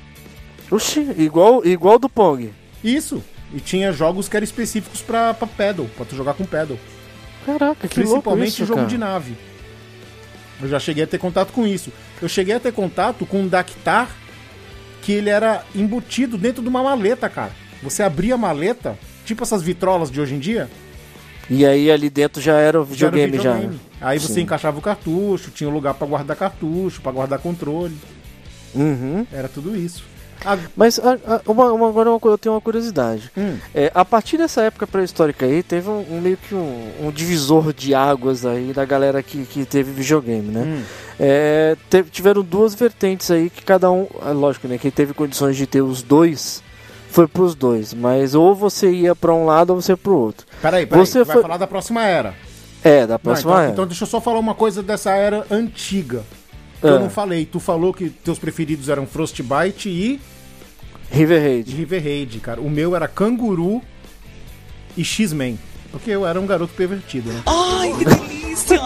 Oxi, igual, igual do Pong. Isso. E tinha jogos que eram específicos pra, pra pedal, pra tu jogar com pedal. Caraca, que louco Principalmente isso, jogo cara. de nave. Eu já cheguei a ter contato com isso. Eu cheguei a ter contato com um Dactar que ele era embutido dentro de uma maleta, cara. Você abria a maleta, tipo essas vitrolas de hoje em dia, E aí ali dentro já era o já era o videogame já. videogame. Aí você Sim. encaixava o cartucho, tinha um lugar pra guardar cartucho, pra guardar controle. Uhum. Era tudo isso. Ah, Mas a- a- uma, uma- agora uma eu tenho uma curiosidade. hum, É, a partir dessa época pré-histórica aí, teve um, um meio que um, um divisor de águas aí da galera que, que teve videogame, né? hum. É, tiveram duas vertentes aí que cada um, é lógico, né? Quem teve condições de ter os dois foi pros dois, mas ou você ia pra um lado ou você ia pro outro. Peraí, peraí. Você tu vai foi- falar da próxima era. É, da Não, próxima então, era. então deixa eu só falar uma coisa dessa era antiga. Que Ah. eu não falei. Tu falou que teus preferidos eram Frostbite e River de Raid. River Raid, cara. O meu era Canguru e X-Men. Porque eu era um garoto pervertido, né? Ai, que delícia!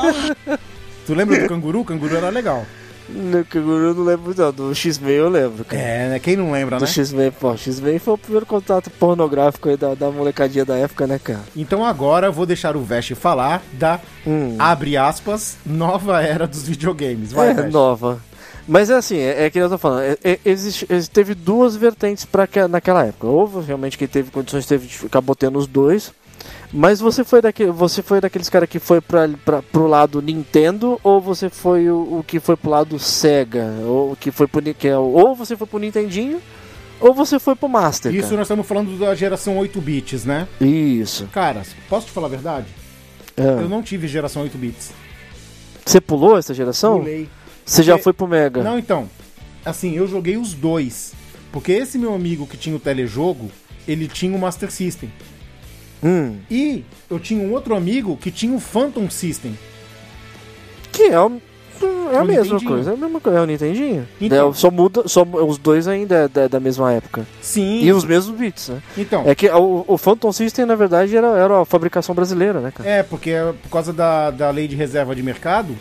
Tu lembra do Canguru? O Canguru era legal. No Kanguru eu não lembro não, do X-Men eu lembro, cara. É, né? Quem não lembra, Do né? X-Men, pô, X-Men foi o primeiro contato pornográfico aí da, da molecadinha da época, né, cara? Então agora eu vou deixar o Vest falar da, Hum. abre aspas, nova era dos videogames. Vai, é, Vest. nova. Mas é assim, é, é que eu tô falando, é, é, existe, teve duas vertentes para naquela época. Houve realmente quem teve condições, teve, acabou tendo os dois. Mas você foi, daquele, você foi daqueles caras que foi pra, pra, pro lado Nintendo ou você foi o, o que foi pro lado Sega? Ou que foi pro, que é, ou você foi pro Nintendinho ou você foi pro Master. Isso cara. nós estamos falando da geração 8 bits, né? Isso. Cara, posso te falar a verdade? É. Eu não tive geração 8 bits. Você pulou essa geração? Pulei. Você já foi pro Mega? Não, então. Assim, eu joguei os dois. Porque esse meu amigo que tinha o telejogo, ele tinha o Master System. Hum. E eu tinha um outro amigo que tinha o Phantom System. Que é, o- é a mesma Nintendinho. coisa, é a mesma coisa, é o Nintendinho. Então. É, só muda, só os dois ainda é da, da mesma época. Sim. E os mesmos bits, né? Então. É que o, o Phantom System, na verdade, era, era a fabricação brasileira, né, cara? É, porque é por causa da, da lei de reserva de mercado,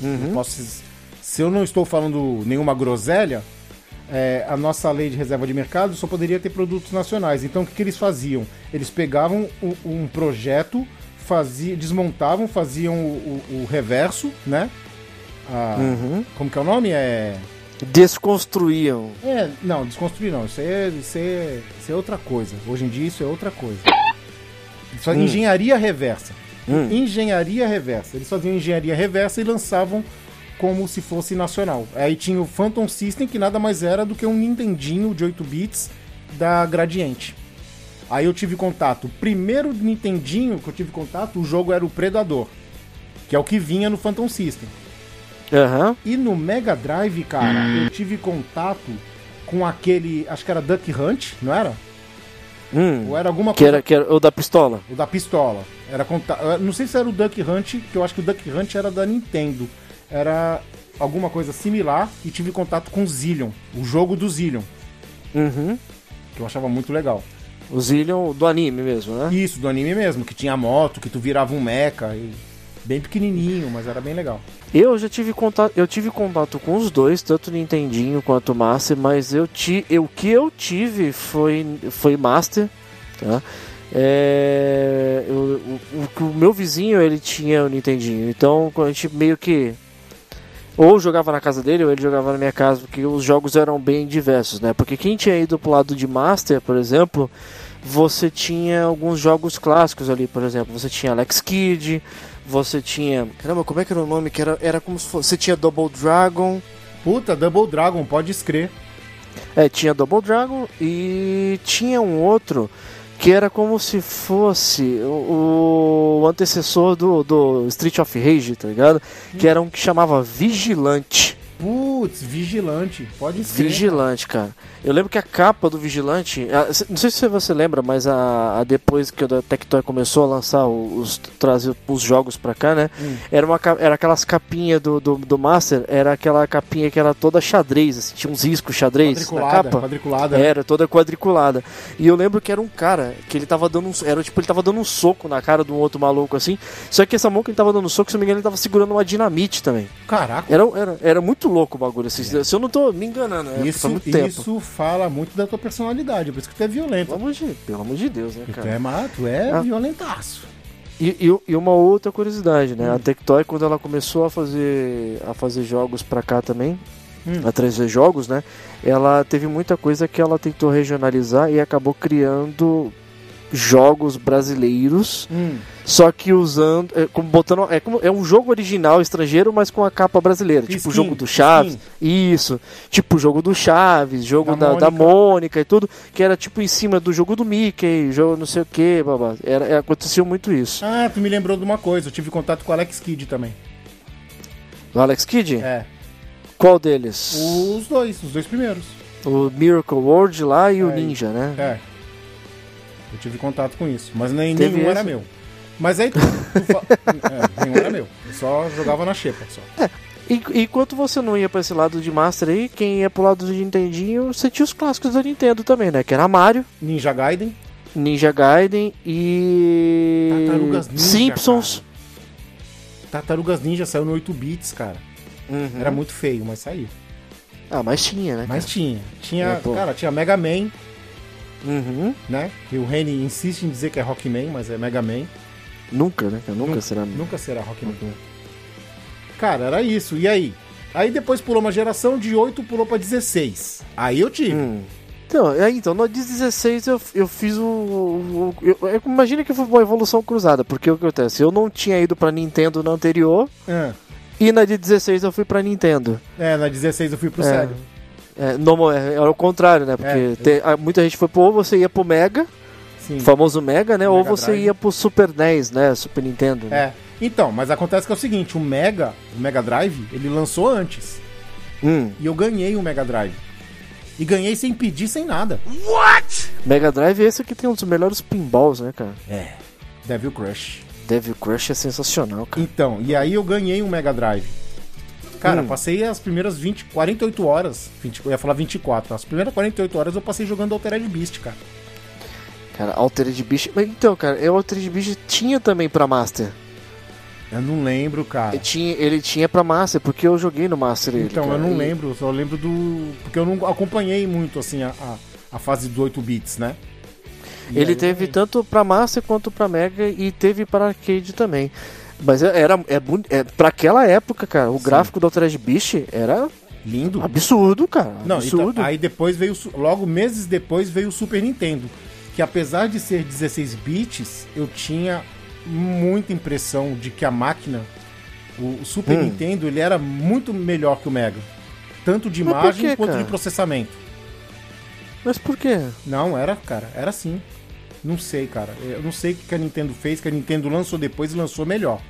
Uhum. posso, se eu não estou falando nenhuma groselha, é, a nossa lei de reserva de mercado só poderia ter produtos nacionais. Então o que, que eles faziam? Eles pegavam um, um projeto, fazia, desmontavam, faziam o, o- o reverso, né? A- Uhum. Como que é o nome? É. Desconstruíam. É, não, desconstruir não. Isso é, isso é, isso é outra coisa. Hoje em dia isso é outra coisa. Isso é Hum. engenharia reversa. Hum. Engenharia reversa. Eles faziam engenharia reversa e lançavam como se fosse nacional. Aí tinha o Phantom System, que nada mais era do que um Nintendinho de 8 bits da Gradiente. Aí eu tive contato. O primeiro Nintendinho que eu tive contato, o jogo era o Predador. Que é o que vinha no Phantom System. Aham. E no Mega Drive, cara, eu tive contato com aquele. Acho que era Duck Hunt, não era? Hum. Ou era alguma Que era, que era o da pistola. O da pistola. Era conta... eu Não sei se era o Duck Hunt, que eu acho que o Duck Hunt era da Nintendo. Era alguma coisa similar e tive contato com o Zillion, o jogo do Zillion, Uhum. que eu achava muito legal. O Zillion do anime mesmo, né? Isso, do anime mesmo, que tinha moto, que tu virava um mecha, e... bem pequenininho, mas era bem legal. Eu já tive contato, eu tive contato com os dois, tanto Nintendinho quanto Master, mas eu ti, eu, o que eu tive foi, foi Master, tá? É, eu- o, o, o meu vizinho ele tinha o Nintendinho, então a gente meio que ou jogava na casa dele ou ele jogava na minha casa, porque os jogos eram bem diversos, né? Porque quem tinha ido pro lado de Master, por exemplo, você tinha alguns jogos clássicos ali, por exemplo, você tinha Alex Kidd, você tinha. Caramba, como é que era o nome? Que era, era como se fosse. Você tinha Double Dragon. Puta, Double Dragon, pode escrever. É, tinha Double Dragon e tinha um outro que era como se fosse o, o antecessor do, do Street of Rage, tá ligado? Que era um que chamava Vigilante. Putz, Vigilante, pode ser. Vigilante, cara. Eu lembro que a capa do Vigilante, a- não sei se você lembra, mas a, a depois que a Tectoy começou a lançar os trazer os jogos pra cá, né? Hum. Era uma era aquelas capinhas do, do, do Master, era aquela capinha que era toda xadrez, assim, tinha uns riscos xadrez na capa. quadriculada. Era toda quadriculada. E eu lembro que era um cara que ele tava dando um, era tipo ele tava dando um soco na cara de um outro maluco assim. Só que essa mão que ele tava dando soco, se não me engano, ele tava segurando uma dinamite também. Caraca, Era, era, era muito louco o bagulho assim. Se eu não tô me enganando, né? isso, muito tempo. isso fala muito da tua personalidade, por isso que tu é violento. Pelo amor de, pelo amor de Deus, né, Tu cara? é, tu é Ah. violentaço. E, e, e uma outra curiosidade, né? Hum. A Tectoy, quando ela começou a fazer, a fazer jogos pra cá também, Hum. a trazer jogos, né? Ela teve muita coisa que ela tentou regionalizar e acabou criando jogos brasileiros, Hum. só que usando, é, como botando, é como é um jogo original estrangeiro, mas com a capa brasileira, tipo o Skin, jogo do Chaves, skin. isso, tipo o jogo do Chaves, jogo Da da, da Mônica. Mônica e tudo, que era tipo em cima do jogo do Mickey, jogo não sei o que, babá. Era, era- acontecia muito isso. Ah, tu me lembrou de uma coisa, eu tive contato com o Alex Kidd também. O Alex Kidd? É. Qual deles? Os dois, os dois primeiros. O Miracle World lá e o É, Ninja, né? É. Eu tive contato com isso, mas nem, Teve nenhum era meu. Mas aí tu, tu fa- [laughs] é, nenhum era meu. Eu só jogava na xepa só. E, enquanto você não ia pra esse lado de Master aí, quem ia pro lado do Nintendinho, você tinha os clássicos da Nintendo também, né? Que era Mario, Ninja Gaiden. Ninja Gaiden e. Tartarugas Ninja, Simpsons. Tartarugas Ninja saiu no 8 bits, cara. Uhum. Era muito feio, mas saiu. Ah, mas tinha, né? Mas tinha. Tinha, É, cara, tinha Mega Man, Uhum. né? Que o Reni insiste em dizer que é Rockman, mas é Mega Man. Nunca, né? Nunca, Nunca- será. Nunca será Rockman. Cara, era isso. E aí? Aí depois pulou uma geração, de 8 pulou pra 16. Aí eu tive. Hum. Então, é, então, no 16 eu, eu fiz o. o- eu- eu- imagina que foi uma evolução cruzada, porque o que acontece? Eu não tinha ido pra Nintendo na anterior, Ah, e na de 16 eu fui pra Nintendo. é, na 16 eu fui pro É. Sega. É, não, é, era o contrário, né? Porque É, te- a- muita gente foi pro ou você ia pro Mega, Sim. o famoso Mega, né? ou Mega você Drive. ia pro Super NES, né? Super Nintendo. né? É. Então, mas acontece que é o seguinte, o Mega, o Mega Drive, ele lançou antes. Hum, E eu ganhei o Mega Drive. E ganhei sem pedir, sem nada. Mega Drive é esse que tem um dos melhores pinballs, né, cara? É. Devil Crush. Devil Crush é sensacional, cara. Então, e aí eu ganhei um Mega Drive. Cara, Hum. passei as primeiras 20, 48 horas. 20, eu ia falar 24. As primeiras 48 horas eu passei jogando Altered Beast, cara. Cara, Altered Beast. Mas então, cara, o Altered Beast tinha também pra Master. Eu não lembro, cara. Ele tinha, ele tinha pra Master, porque eu joguei no Master ele. Então, cara, eu não lembro, só lembro do. Porque eu não acompanhei muito, assim, a, a, a fase dos 8 bits, né? E Ele teve tanto pra Master quanto pra Mega e teve para arcade também. Mas é- era é, é, pra aquela época, cara, o Sim. gráfico do Altered Beast era Lindo. absurdo, cara. Não, então, absurdo. aí depois veio, logo meses depois veio o Super Nintendo, que apesar de ser 16 bits, eu tinha muita impressão de que a máquina, o, Super Hum. Nintendo, ele era muito melhor que o Mega, tanto de imagem quê, quanto cara? de processamento. Mas por quê? Não, era, cara, era assim. Não sei, cara. Eu não sei o que a Nintendo fez, que a Nintendo lançou depois e lançou melhor.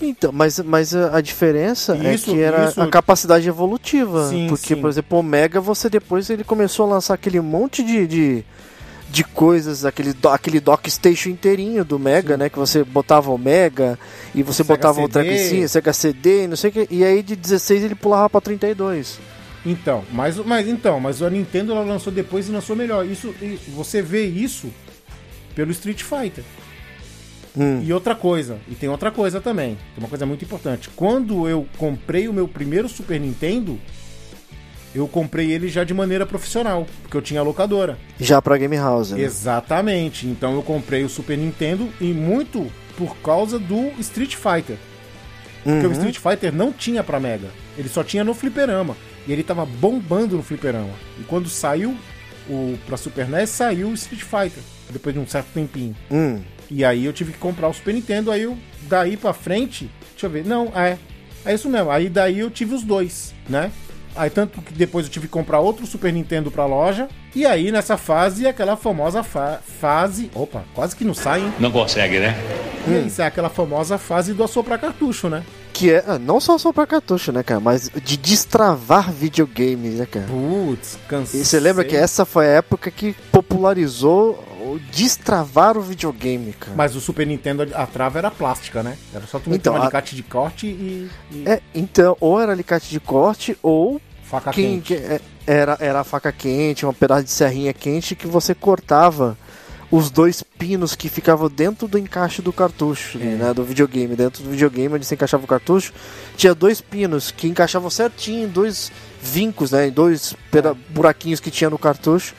Então, mas, mas a diferença Isso, é que era isso- a capacidade evolutiva. Sim, porque, sim. por exemplo, o Mega, você depois ele começou a lançar aquele monte de, de, de coisas, aquele, do- aquele dock station inteirinho do Mega, né? Que você botava o Mega e você Sega botava o CD. trackzinho, Sega CD, não sei o que. E aí de 16 ele pulava pra 32. Então, mas, mas então, mas a Nintendo ela lançou depois e lançou melhor. Isso, você vê isso pelo Street Fighter. Hum. E outra coisa, e tem outra coisa também, tem uma coisa muito importante. Quando eu comprei o meu primeiro Super Nintendo, eu comprei ele já de maneira profissional, porque eu tinha locadora. Já pra Game House. Né? Exatamente. Então eu comprei o Super Nintendo e muito por causa do Street Fighter. Porque Uhum. o Street Fighter não tinha pra Mega. Ele só tinha no fliperama. E ele tava bombando no fliperama. E quando saiu o pra Super NES, saiu o Street Fighter. Depois de um certo tempinho. Hum. E aí eu tive que comprar o Super Nintendo. Aí eu, daí pra frente, deixa eu ver. Não, é. É isso mesmo. Aí daí eu tive os dois, né? Aí tanto que depois eu tive que comprar outro Super Nintendo pra loja. E aí nessa fase, aquela famosa fa- fase. Opa, quase que não sai, hein? Não consegue, né? E aí, isso é aquela famosa fase do assoprar cartucho, né? Que é ah, não só só pra cartucho, né, cara? Mas de destravar videogames, né, cara? Putz, cansei. E você lembra que essa foi a época que popularizou o destravar o videogame, cara? Mas o Super Nintendo, a trava era plástica, né? Era só tu meter Então, um a- alicate de corte e, e É, então, ou era alicate de corte, ou faca quem, quente. que- é, era, era a faca quente, um pedaço de serrinha quente que você cortava os dois pinos que ficavam dentro do encaixe do cartucho, É. né? Do videogame. Dentro do videogame onde você encaixava o cartucho, tinha dois pinos que encaixavam certinho, em dois vincos, né? Em dois peda- buraquinhos que tinha no cartucho.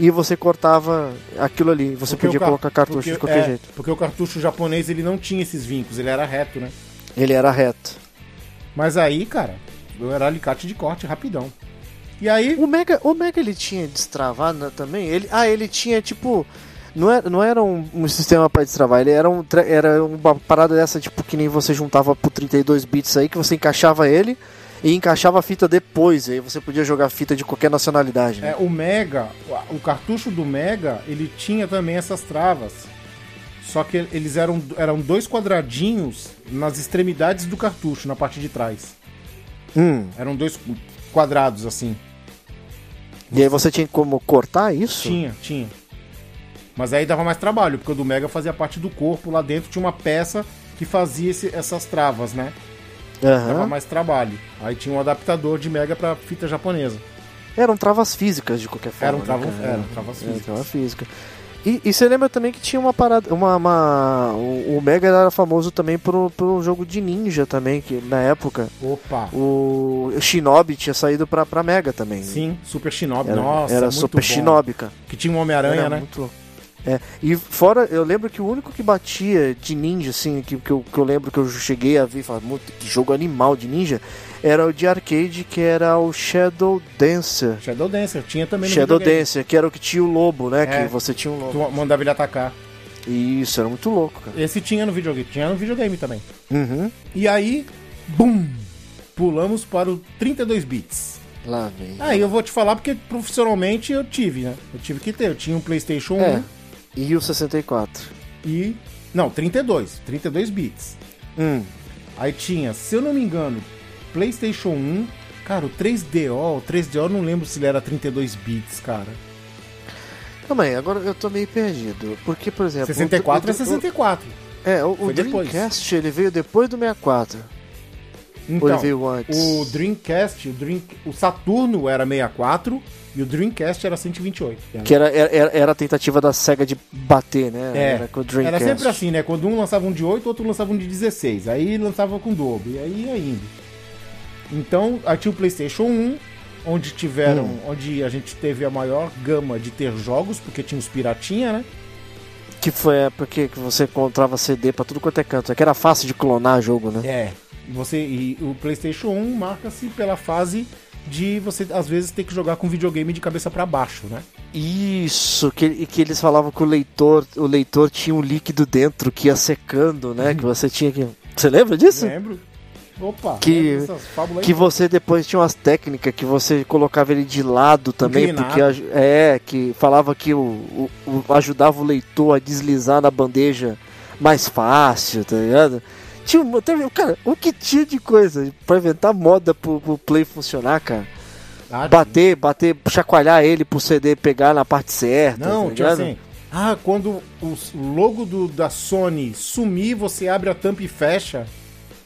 E você cortava aquilo ali. Você Porque podia colocar cartucho porque- de qualquer é, jeito. Porque o cartucho japonês ele não tinha esses vincos, ele era reto, né? Ele era reto. Mas aí, cara, eu era alicate de corte rapidão. E aí, O Mega, o Mega ele tinha destravar né, também? Ele, ah, ele tinha tipo. Não era, não era um, um sistema pra destravar, ele era, um, era uma parada dessa, tipo, que nem você juntava por 32 bits aí, que você encaixava ele e encaixava a fita depois. Aí você podia jogar fita de qualquer nacionalidade. Né? é, o Mega, o cartucho do Mega, ele tinha também essas travas. Só que eles eram, eram dois quadradinhos nas extremidades do cartucho, na parte de trás. Hum, Eram dois quadrados assim. e aí você tinha como cortar isso? Tinha, tinha. Mas aí dava mais trabalho, porque o do Mega fazia parte do corpo, lá dentro tinha uma peça que fazia esse- essas travas, né? Dava Aham. mais trabalho. Aí tinha um adaptador de Mega pra fita japonesa. Eram travas físicas de qualquer forma. Eram né, eram travas Era físicas. trava física. E, e você lembra também que tinha uma parada. Uma, uma- o, o Mega era famoso também por, por um jogo de ninja também, que na época. Opa! O Shinobi tinha saído pra, pra Mega também. Sim, Super Shinobi. Era, Nossa, era muito Super bom. Shinobi, cara. Que tinha um Homem-Aranha, Era né? muito louco. É, e fora, eu lembro que o único que batia de ninja, assim, que, que, eu, que eu lembro que eu cheguei a ver e falar, "Puta, que jogo animal de ninja, era o de arcade, que era o Shadow Dancer. Shadow Dancer, tinha também no Shadow. Dancer, que era o que tinha o lobo, né? É. Que você tinha um lobo. Tu mandava ele atacar. Isso, era muito louco, cara. Esse tinha no videogame, tinha no videogame também. Uhum. E aí, bum! Pulamos para o 32 bits. Lá vem. Aí eu vou te falar porque profissionalmente eu tive, né? Eu tive que ter. Eu tinha um PlayStation 1 É. E o 64. e. Não, 32. 32 bits. Hum. Aí tinha, se eu não me engano, PlayStation 1. Cara, o 3DO, o 3DO eu não lembro se ele era 32 bits, cara. Calma aí, agora eu tô meio perdido. Porque, por exemplo. 64 o, é 64. o- É, o, o Foi depois. Dreamcast ele veio depois do 64. Ou ele Então, veio antes? o Dreamcast, o, Dream, o Saturno era 64 e o Dreamcast era 128. Que era, era, era a tentativa da SEGA de bater, né? É, Era com o era Dreamcast. sempre assim, né? Quando um lançava um de 8, outro lançava um de 16. Aí lançava com dobro. E aí ia indo. Então, aí tinha o PlayStation 1, onde tiveram. Hum. Onde a gente teve a maior gama de ter jogos, porque tinha os piratinha, né? Que foi a época que você encontrava CD pra tudo quanto é canto. É que era fácil de clonar jogo, né? É. Você, e o PlayStation 1 marca-se pela fase de você, às vezes, ter que jogar com videogame de cabeça para baixo, né? Isso, que, que eles falavam que o leitor, o leitor tinha um líquido dentro que ia secando, né? Que você tinha que. Você lembra disso? Lembro. Opa, Que-. Que você depois tinha umas técnicas que você colocava ele de lado também, Inclinado. porque é, que falava que o, o- o- ajudava o leitor a deslizar na bandeja mais fácil, tá ligado? Tinha, cara, o que tinha de coisa pra inventar moda pro, pro play funcionar, cara? Ah, Bater, bater, chacoalhar ele pro CD pegar na parte certa. Não, tá tipo assim. Ah, quando o logo do, da Sony sumir, você abre a tampa e fecha.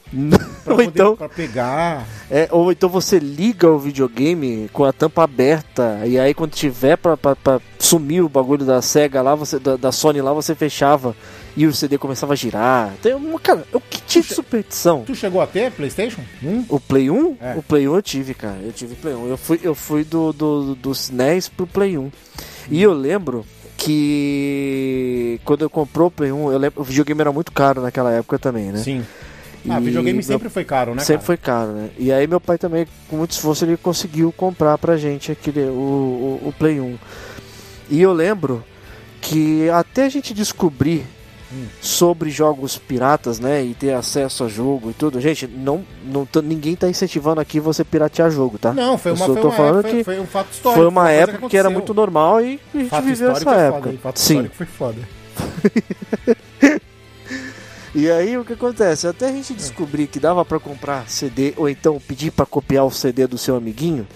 [laughs] Ou poder, então, pra pegar. É, ou então você liga o videogame com a tampa aberta e aí quando tiver pra sumir o bagulho da Sega lá, você, da, da Sony lá, você fechava e o CD começava a girar. Tem uma, cara, o que tinha de superstição? Tu chegou a ter PlayStation? O Play 1? É. O Play 1 eu tive, cara. Eu tive Play 1. Eu fui, eu fui do, do, dos NES pro Play 1. E eu lembro que quando eu comprou o Play 1, eu lembro, o videogame era muito caro naquela época também, né? Sim. Ah, E videogame meu- sempre foi caro, né? Sempre cara? foi caro, né? E aí meu pai também, com muito esforço, ele conseguiu comprar pra gente aquele, o, o, o Play 1. E eu lembro que até a gente descobrir Hum. sobre jogos piratas, né? E ter acesso a jogo e tudo. Gente, não, não ninguém tá incentivando aqui você piratear jogo, tá? Não, foi Eu uma, só foi tô uma falando época, que foi um fato histórico. Foi uma época que, era aconteceu. muito normal e a gente Fato viveu essa é época. foda? Fato Sim. histórico foi foda. [laughs] E aí o que acontece? Até a gente descobrir que dava pra comprar CD ou então pedir pra copiar o CD do seu amiguinho,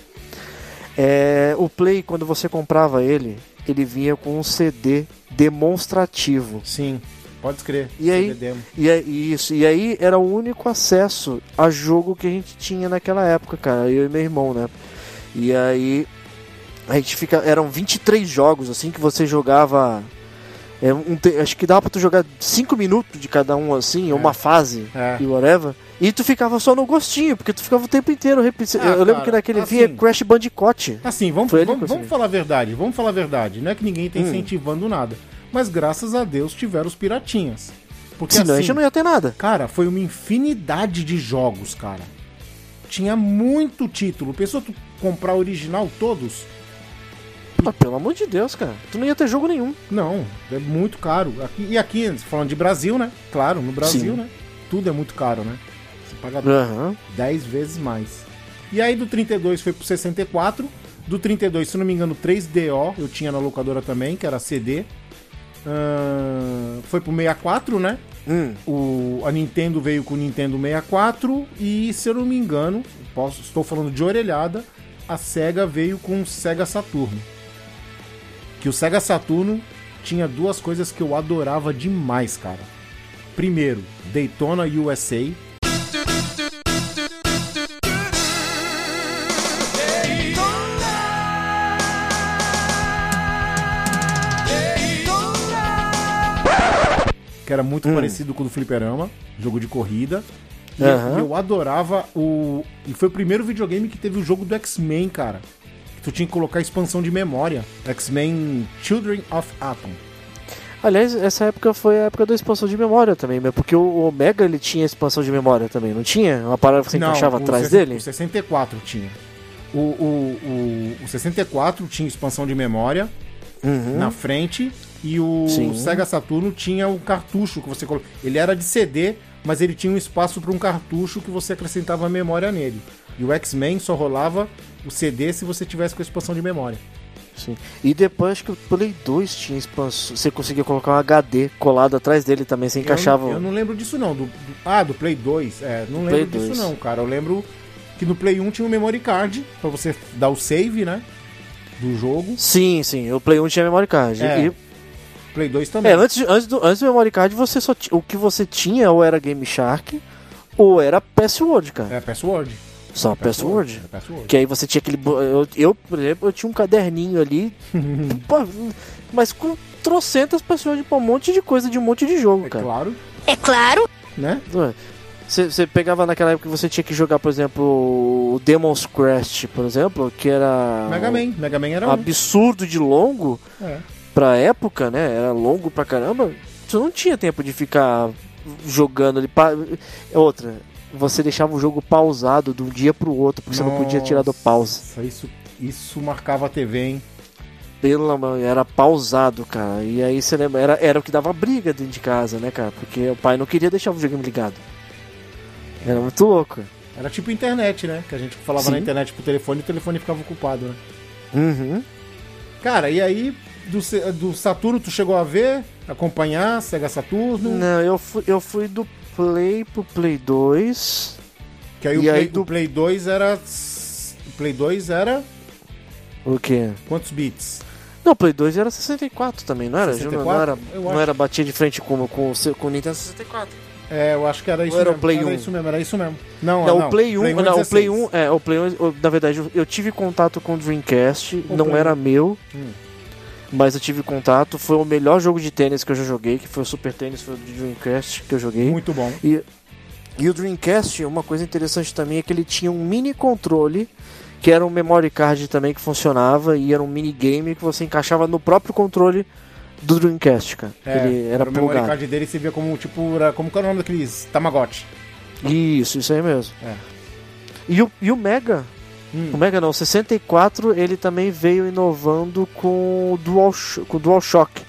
é, o Play quando você comprava ele, ele vinha com um CD demonstrativo. Sim, pode escrever. E aí? demo. E é isso, e aí era o único acesso a jogo que a gente tinha naquela época, cara, eu e meu irmão, né? E aí a gente fica, eram 23 jogos assim que você jogava é, um acho que dava pra tu jogar 5 minutos de cada um assim, uma fase É. e whatever. E tu ficava só no gostinho, porque tu ficava o tempo inteiro repetindo. Ah, eu lembro cara, que naquele assim- vinha Crash Bandicoot. Assim, vamos, vamos, vamos falar a verdade. Vamos falar a verdade. Não é que ninguém tá Hum. incentivando nada. Mas graças a Deus tiveram os piratinhas. Porque Senão a assim, gente não ia ter nada. cara, foi uma infinidade de jogos, cara. Tinha muito título. Pensou tu comprar original todos? Ah, pelo amor de Deus, cara. Tu não ia ter jogo nenhum. Não, é muito caro. Aqui, e aqui, falando de Brasil, né? Claro, no Brasil, Sim. né? Tudo é muito caro, né? Você paga Aham. 10 vezes mais. E aí do 32 foi pro 64. Do 32, se não me engano, 3DO eu tinha na locadora também, que era CD. Ahn, foi pro 64, né? Hum. O, a Nintendo veio com o Nintendo 64 e, se eu não me engano, posso, estou falando de orelhada, a Sega veio com o Sega Saturno. Que o Sega Saturno tinha duas coisas que eu adorava demais, cara. Primeiro, Daytona USA. Que era muito Hum. parecido com o do Fliperama, jogo de corrida. E Aham. eu, adorava o. E foi o primeiro videogame que teve o jogo do X-Men, cara. Que tu tinha que colocar expansão de memória. X-Men Children of Atom. Aliás, essa época foi a época da expansão de memória também, né? Porque o Omega ele tinha expansão de memória também, não tinha? Uma parada que você encaixava o atrás 60 dele? O 64 tinha. O, o, o, o 64 tinha expansão de memória Uhum. na frente. E o Sim. Sega Saturno tinha o cartucho que você colocava. Ele era de CD, mas ele tinha um espaço para um cartucho que você acrescentava memória nele. E o X-Men só rolava o CD se você tivesse com a expansão de memória. Sim. E depois acho que o Play 2 tinha expansão. Você conseguia colocar um HD colado atrás dele também, você encaixava. Eu, não- eu não lembro disso não. Do, do- ah, do Play 2. É, não Play lembro disso 2. não, cara. Eu lembro que no Play 1 tinha um memory card para você dar o save, né? Do jogo. Sim, sim, o Play 1 tinha memory card. É, E- Play 2 também. é, antes, de- antes, do, antes do memory card, você só o que você tinha ou era Game Shark ou era Password, cara. É, password. Só Password. É password. Que aí você tinha aquele. Eu, eu, por exemplo, eu tinha um caderninho ali, [laughs] pô, mas com trocentas pessoas pra um monte de coisa de um monte de jogo, É cara. claro, É claro. né? Você, você pegava naquela época que você tinha que jogar, por exemplo, o Demon's Crest, por exemplo, que era Mega Man. Mega Man era um. absurdo de longo É. pra época, né? Era longo pra caramba. Tu não tinha tempo de ficar jogando ali. Pa... Outra, você deixava o jogo pausado de um dia pro outro, porque você não podia tirar do pause. Nossa, Isso, isso marcava a TV, hein? Pela mãe, era pausado, cara. E aí você lembra, era, era o que dava briga dentro de casa, né, cara? Porque o pai não queria deixar o videogame ligado. Era muito louco. Era tipo internet, né? Que a gente falava Sim. na internet pro telefone e o telefone ficava ocupado, né? Uhum. Cara, e aí, do, do Saturno, tu chegou a ver, acompanhar, Sega Saturno? Não, eu fui, eu fui do Play pro Play 2. Que aí, o, E Play, aí do- o Play 2 era. O Play 2 era. O quê? Quantos bits? Não, o Play 2 era 64 também, não era? Ju? Não, 64? era, Eu não acho. era batia de frente com, com, o com o Nintendo 64. É, eu acho que era isso era o mesmo. Play era 1? isso mesmo, era isso mesmo. Não, Não, não, o Play 1, é não, o 16. Play 1, é, o Play 1, eu- na verdade, eu, eu tive contato com o Dreamcast, O não Play era 1. meu, Hum. Mas eu tive contato, foi o melhor jogo de tênis que eu já joguei, que foi o Super Tênis, foi o Dreamcast que eu joguei. Muito bom. E, e o Dreamcast, uma coisa interessante também é que ele tinha um mini controle, que era um memory card também que funcionava, e era um mini game que você encaixava no próprio controle do Dreamcast, cara. É, ele era o memory card dele você via como, tipo, era, como que era o nome daqueles Tamagotchi? Isso, isso aí mesmo. É. E, o, e o Mega, Hum. o Mega não, o 64, ele também veio inovando com o Dual, com o DualShock,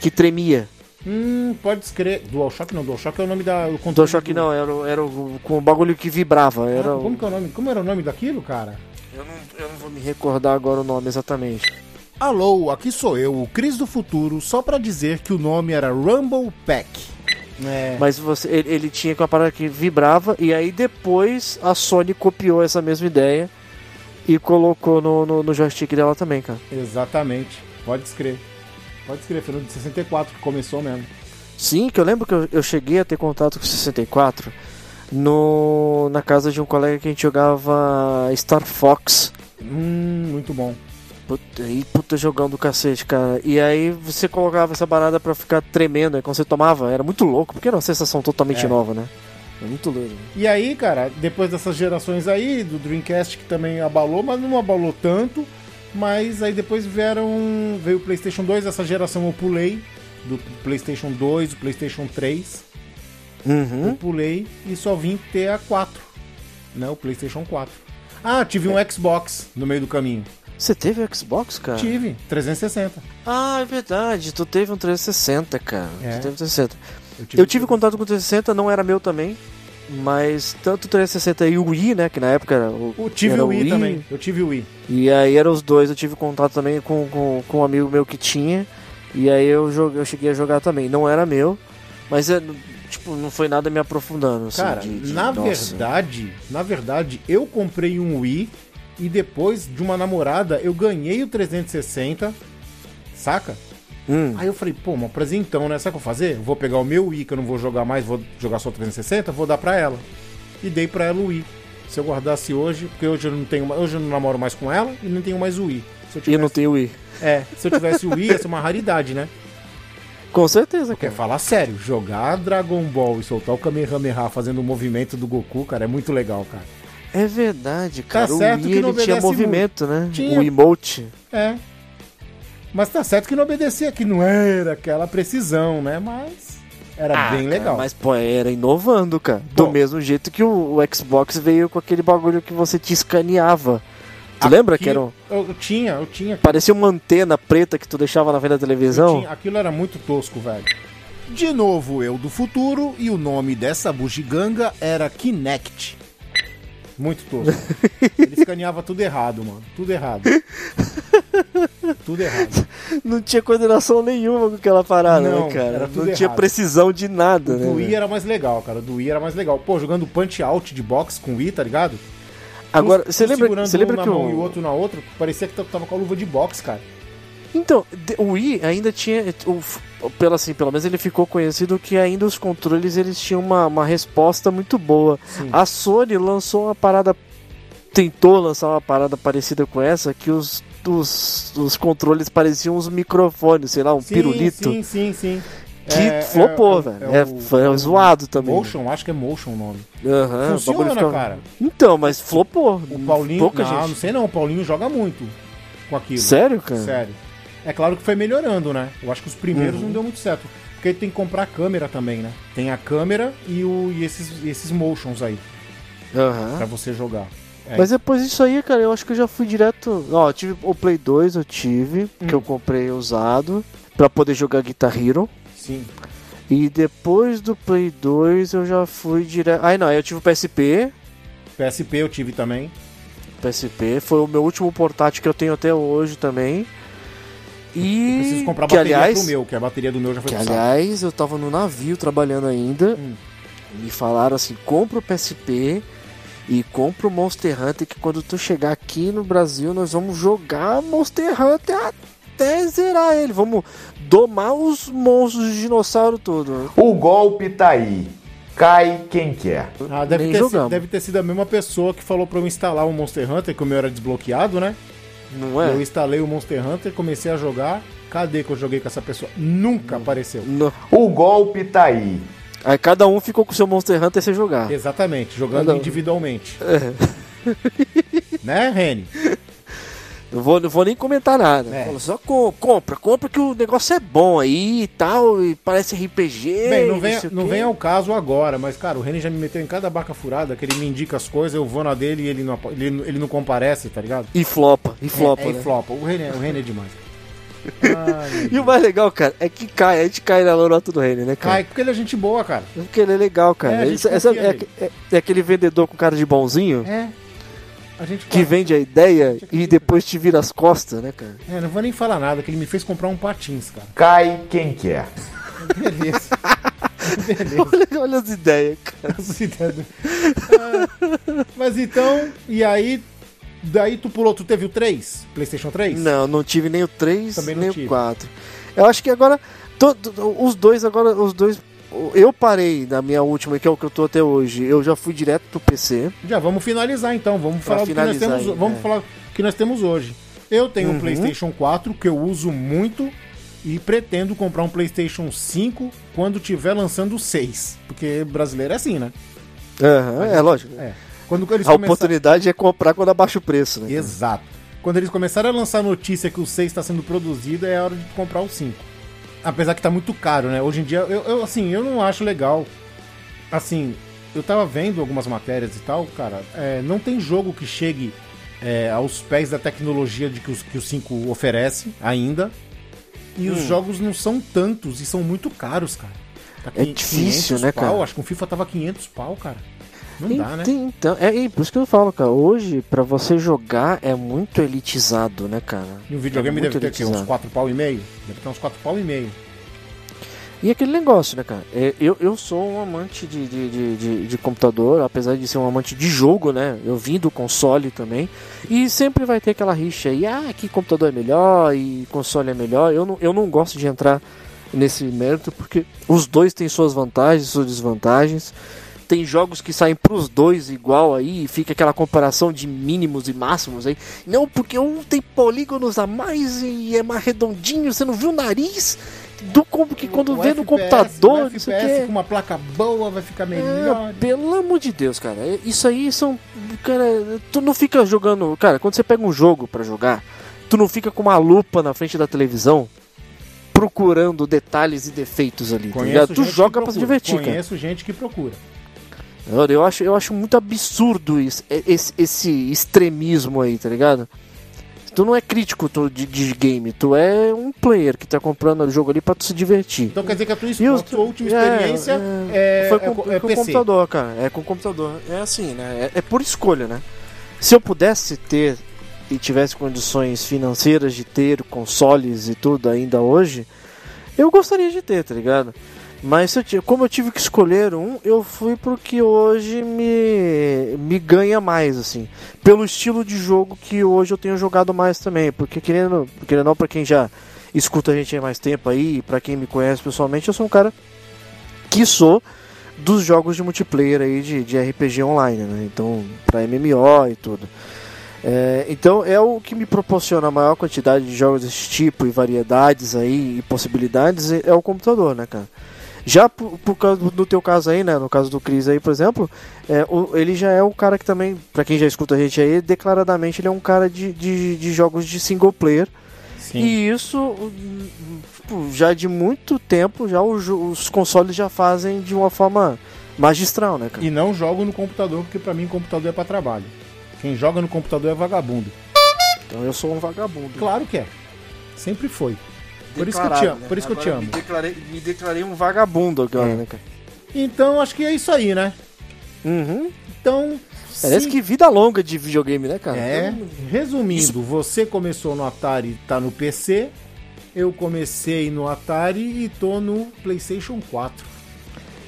que tremia. Hum, pode escrever. DualShock não, DualShock é o nome da. O controle DualShock do- não, era, o- era o, com o bagulho que vibrava. Ah, Era como, que é o nome? como era o nome daquilo, cara? eu, não, eu não vou me recordar agora o nome exatamente. Alô, aqui sou eu, o Cris do Futuro, só pra dizer que o nome era Rumble Pack. É. Mas você, ele, ele tinha com a parada que vibrava, e aí depois a Sony copiou essa mesma ideia e colocou no, no, no joystick dela também, cara. Exatamente. Pode escrever. Pode escrever, foi no de 64 que começou mesmo. Sim, que eu lembro que eu, eu cheguei a ter contato com o 64 no, na casa de um colega que a gente jogava Star Fox. Hum, muito bom. Puta, e puta jogão do cacete, cara. E aí você colocava essa parada pra ficar tremendo, aí quando você tomava, era muito louco, porque era uma sensação totalmente É. nova, né? É muito doido. E aí, cara, depois dessas gerações aí, do Dreamcast que também abalou, mas não abalou tanto. Mas aí depois vieram. Veio o PlayStation 2, essa geração eu pulei. Do PlayStation 2, do PlayStation 3. Eu Uhum. pulei e só vim ter a 4. Né? O PlayStation 4. Ah, tive um Xbox no meio do caminho. Você teve o Xbox, cara? Tive, 360. Ah, é verdade. Tu teve um 360, cara. É. Tu teve um 360. Eu tive contato com o 360, não era meu também. Mas tanto o 360 e o Wii, né? Que na época era o. Eu tive era o Wii, também. Eu tive o Wii. E aí eram os dois, eu tive contato também com, com, com um amigo meu que tinha. E aí eu, joguei, eu cheguei a jogar também. Não era meu, mas é, tipo, não foi nada me aprofundando. Assim, Cara, de- de- na nossa. verdade, na verdade, eu comprei um Wii e depois de uma namorada eu ganhei o 360, saca? Hum, Aí eu falei, pô, mas presentão, né? Sabe o que eu vou fazer? Eu vou pegar o meu Wii que eu não vou jogar mais, vou jogar só 360, vou dar pra ela. E dei pra ela o Wii. Se eu guardasse hoje, porque hoje eu não tenho, hoje eu não namoro mais com ela e não tenho mais o Wii. Se eu e eu não tivesse, tenho Wii. é, se eu tivesse o Wii, ia ser uma raridade, né? [laughs] Com certeza, Quer falar sério, jogar Dragon Ball e soltar o Kamehameha fazendo o movimento do Goku, cara, é muito legal, cara. É verdade, cara. Tá certo o Wii que não ele tinha movimento, né? Tinha. O emote. É. Mas tá certo que não obedecia, que não era aquela precisão, né? Mas era Ah, bem cara, legal. mas, pô, era inovando, cara. Do Bom. mesmo jeito que o, o Xbox veio com aquele bagulho que você te escaneava. Tu lembra que era um, Eu, tinha, eu tinha. Parecia uma antena preta que tu deixava na frente da televisão. tinha- Aquilo era muito tosco, velho. De novo, eu do futuro, e o nome dessa bugiganga era Kinect. Muito tosco. [laughs] Ele escaneava tudo errado, mano. Tudo errado. [laughs] [laughs] tudo errado. Não tinha coordenação nenhuma com aquela parada, Não, né, cara? Não tinha errado. precisão de nada, O né? do Wii era mais legal, cara. O do Wii era mais legal. Pô, jogando punch out de box com o Wii, tá ligado? Agora, você lembra, você lembra um que mão e o o... outro na outra, parecia que tava com a luva de boxe, cara. Então, o Wii ainda tinha... O, pelo, assim, pelo menos ele ficou conhecido que ainda os controles eles tinham uma, uma resposta muito boa. Sim. A Sony lançou uma parada... Tentou lançar uma parada parecida com essa, que os, os, os controles pareciam uns microfones, sei lá, um Sim, pirulito. Sim, sim, sim. Que É- flopou, é- velho. é É, o- é zoado também. Motion, acho que é Motion o nome. Aham, o Funciona, ficava- cara. Então, mas flopou. O Paulinho. Pouca não, gente. não sei não, o Paulinho joga muito com aquilo. Sério, cara? Sério. É claro que foi melhorando, né? Eu acho que os primeiros Uhum. não deu muito certo. Porque tem que comprar a câmera também, né? Tem a câmera e, o, e esses, esses motions aí, Aham. pra você jogar. É. Mas depois disso aí, cara, eu acho que eu já fui direto. Ó, eu tive o Play 2, eu tive, que Hum. eu comprei usado, pra poder jogar Guitar Hero. Sim. E depois do Play 2 eu já fui direto. Aí não, aí eu tive o PSP. PSP eu tive também. PSP foi o meu último portátil que eu tenho até hoje também. E Preciso comprar que, bateria aliás, pro meu, que a bateria do meu já foi que aliás eu tava no navio trabalhando ainda. Hum. Me falaram assim: compra o PSP e compra o Monster Hunter. Que quando tu chegar aqui no Brasil, nós vamos jogar Monster Hunter até zerar ele. Vamos domar os monstros de dinossauro todo. O golpe tá aí. Cai quem quer. Ah, deve Nem ter, sido, deve ter sido a mesma pessoa que falou pra eu instalar o Monster Hunter, que o meu era desbloqueado, né? Não é? Eu instalei o Monster Hunter, comecei a jogar. Cadê que eu joguei com essa pessoa? Nunca apareceu. Não. O golpe tá aí. Aí cada um ficou com o seu Monster Hunter sem jogar. Exatamente, jogando um. individualmente. É. [laughs] né, Reni? Não vou, não vou nem comentar nada. É. Só co- compra, compra que o negócio é bom aí e tal, e parece RPG. Bem, não vem, não quê. vem ao caso agora, mas, cara, o Reni já me meteu em cada barca furada, que ele me indica as coisas, eu vou na dele e ele não, ele, ele não comparece, tá ligado? E flopa, e flopa, é, é, né? e flopa. O Reni, é- o Reni é demais. Ai, E o mais legal, cara, é que cai, a gente cai na lorota do Rene, né, cara? Cai, porque ele é gente boa, cara. Porque ele é legal, cara. É, a Ele- essa- é, é- é aquele vendedor com cara de bonzinho É. A gente que vende a ideia e depois te vira as costas, né, cara? É, não vou nem falar nada, que ele me fez comprar um patins, cara. Cai quem quer. Beleza. [laughs] Beleza. Olha, olha as ideias, cara. As ideias do- Ah, Mas então, e aí, daí tu pulou, tu teve o 3? Playstation 3? Não, não tive nem o 3, Também nem tive. o 4. Eu acho que agora. to- to- os dois agora. Os dois. Eu parei na minha última, que é o que eu tô até hoje. Eu já fui direto pro PC. Já vamos finalizar então, vamos falar do que nós temos, aí, vamos é. falar que nós temos hoje. Eu tenho um Uhum. PlayStation 4 que eu uso muito e pretendo comprar um PlayStation 5 quando tiver lançando o 6, porque brasileiro é assim, né? Aham, é lógico. É. Quando eles A começarem- oportunidade é comprar quando abaixa o preço, né? Exato. Quando eles começarem a lançar a notícia que o 6 está sendo produzido, é hora de comprar o 5. Apesar que tá muito caro, né? Hoje em dia, eu, eu, assim, eu não acho legal. Assim, eu tava vendo algumas matérias e tal, cara. é, não tem jogo que chegue é, aos pés da tecnologia de que, os, que o 5 oferece ainda. E Hum. os jogos não são tantos e são muito caros, cara. Tá É difícil, 500 né, pau, cara? Acho que um FIFA tava 500 pau, cara. Não dá, né? Ent- Então, é, é por isso que eu falo, cara. Hoje, pra você jogar, é muito elitizado, né, cara? E um videogame É deve ter o quê? Uns elitizado. 4 pau e meio? Deve ter uns 4 pau e meio. E aquele negócio, né, cara? É, eu, eu sou um amante de, de, de, de- de computador, apesar de ser um amante de jogo, né? Eu vim do console também. E sempre vai ter aquela rixa aí, ah, que computador é melhor e console é melhor. Eu não, eu não gosto de entrar nesse mérito, porque os dois têm suas vantagens e suas desvantagens. Tem jogos que saem pros dois igual aí, e fica aquela comparação de mínimos e máximos aí. Não, porque um tem polígonos a mais e é mais redondinho, você não viu o nariz? Do como que quando O vê no FPS, computador, FPS quê. com uma placa boa vai ficar melhor. É, pelo amor de Deus, cara. é- Isso aí são. Cara, tu não fica jogando. Cara, quando você pega um jogo pra jogar, tu não fica com uma lupa na frente da televisão procurando detalhes e defeitos ali, tá ligado? Tu joga pra se divertir, cara. Conheço gente que procura. Eu, acho, eu acho muito absurdo isso, é- esse, esse extremismo aí, tá ligado? Tu não é crítico tu, de, de game, tu é um player que tá comprando o jogo ali pra tu se divertir. Então quer dizer que a tua, a tua última é, experiência é, é, Foi é com, co- é com o PC. computador, cara. É com o computador. É assim, né? É, é por escolha, né? Se eu pudesse ter e tivesse condições financeiras de ter consoles e tudo ainda hoje, eu gostaria de ter, tá ligado? Mas eu como eu tive que escolher um, eu fui porque hoje me, me ganha mais, assim. Pelo estilo de jogo que hoje eu tenho jogado mais também. Porque querendo, querendo não, pra quem já escuta a gente há mais tempo aí, pra quem me conhece pessoalmente, eu sou um cara que sou dos jogos de multiplayer aí de, de RPG online, né? Então, pra MMO e tudo. É, então é o que me proporciona a maior quantidade de jogos desse tipo e variedades aí e possibilidades é o computador, né, cara? Já por, por causa do, teu caso aí, né? No caso do Chris aí, por exemplo, é, o- ele já é o cara que também, pra quem já escuta a gente aí, declaradamente ele é um cara de, de, de jogos de single player. Sim. E isso, já de muito tempo, já o jo- os consoles já fazem de uma forma magistral, né, cara? E não jogo no computador, porque pra mim computador é pra trabalho. Quem joga no computador é vagabundo. Então eu sou um vagabundo. Claro que é. Sempre foi. Por isso que eu te amo, por isso que eu te amo. Me declarei, me declarei um vagabundo agora, É. né, cara? Então acho que é isso aí, né? Uhum. Então. Parece que vida longa de videogame, né, cara? É. Resumindo, você começou no Atari, tá no PC. Eu comecei no Atari e tô no PlayStation 4.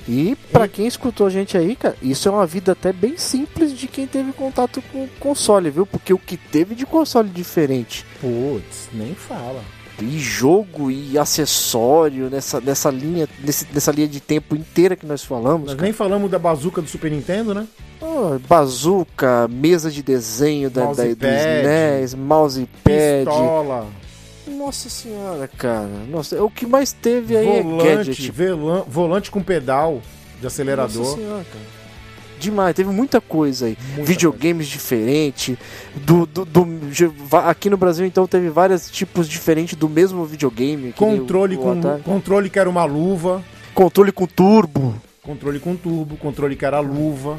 E pra quem escutou a gente aí, cara, isso é uma vida até bem simples de quem teve contato com o console, viu? Porque o que teve de console diferente Putz, nem fala. E jogo e acessório nessa, nessa linha nesse- nessa linha de tempo inteira que nós falamos, Nós cara. nem falamos da bazuca do Super Nintendo, né? Oh, bazuca, mesa de desenho da, da, do Mousepad. Pistola, Nossa senhora, cara. Nossa, o que mais teve aí é volante, gadget. velan- volante com pedal de acelerador. Nossa senhora, cara. Demais, teve muita coisa aí. Muita Videogames diferentes. Do, do, do- aqui no Brasil, então, teve vários tipos diferentes do mesmo videogame. Controle o- o com controle que era uma luva, Controle com turbo. controle com turbo, controle que era luva.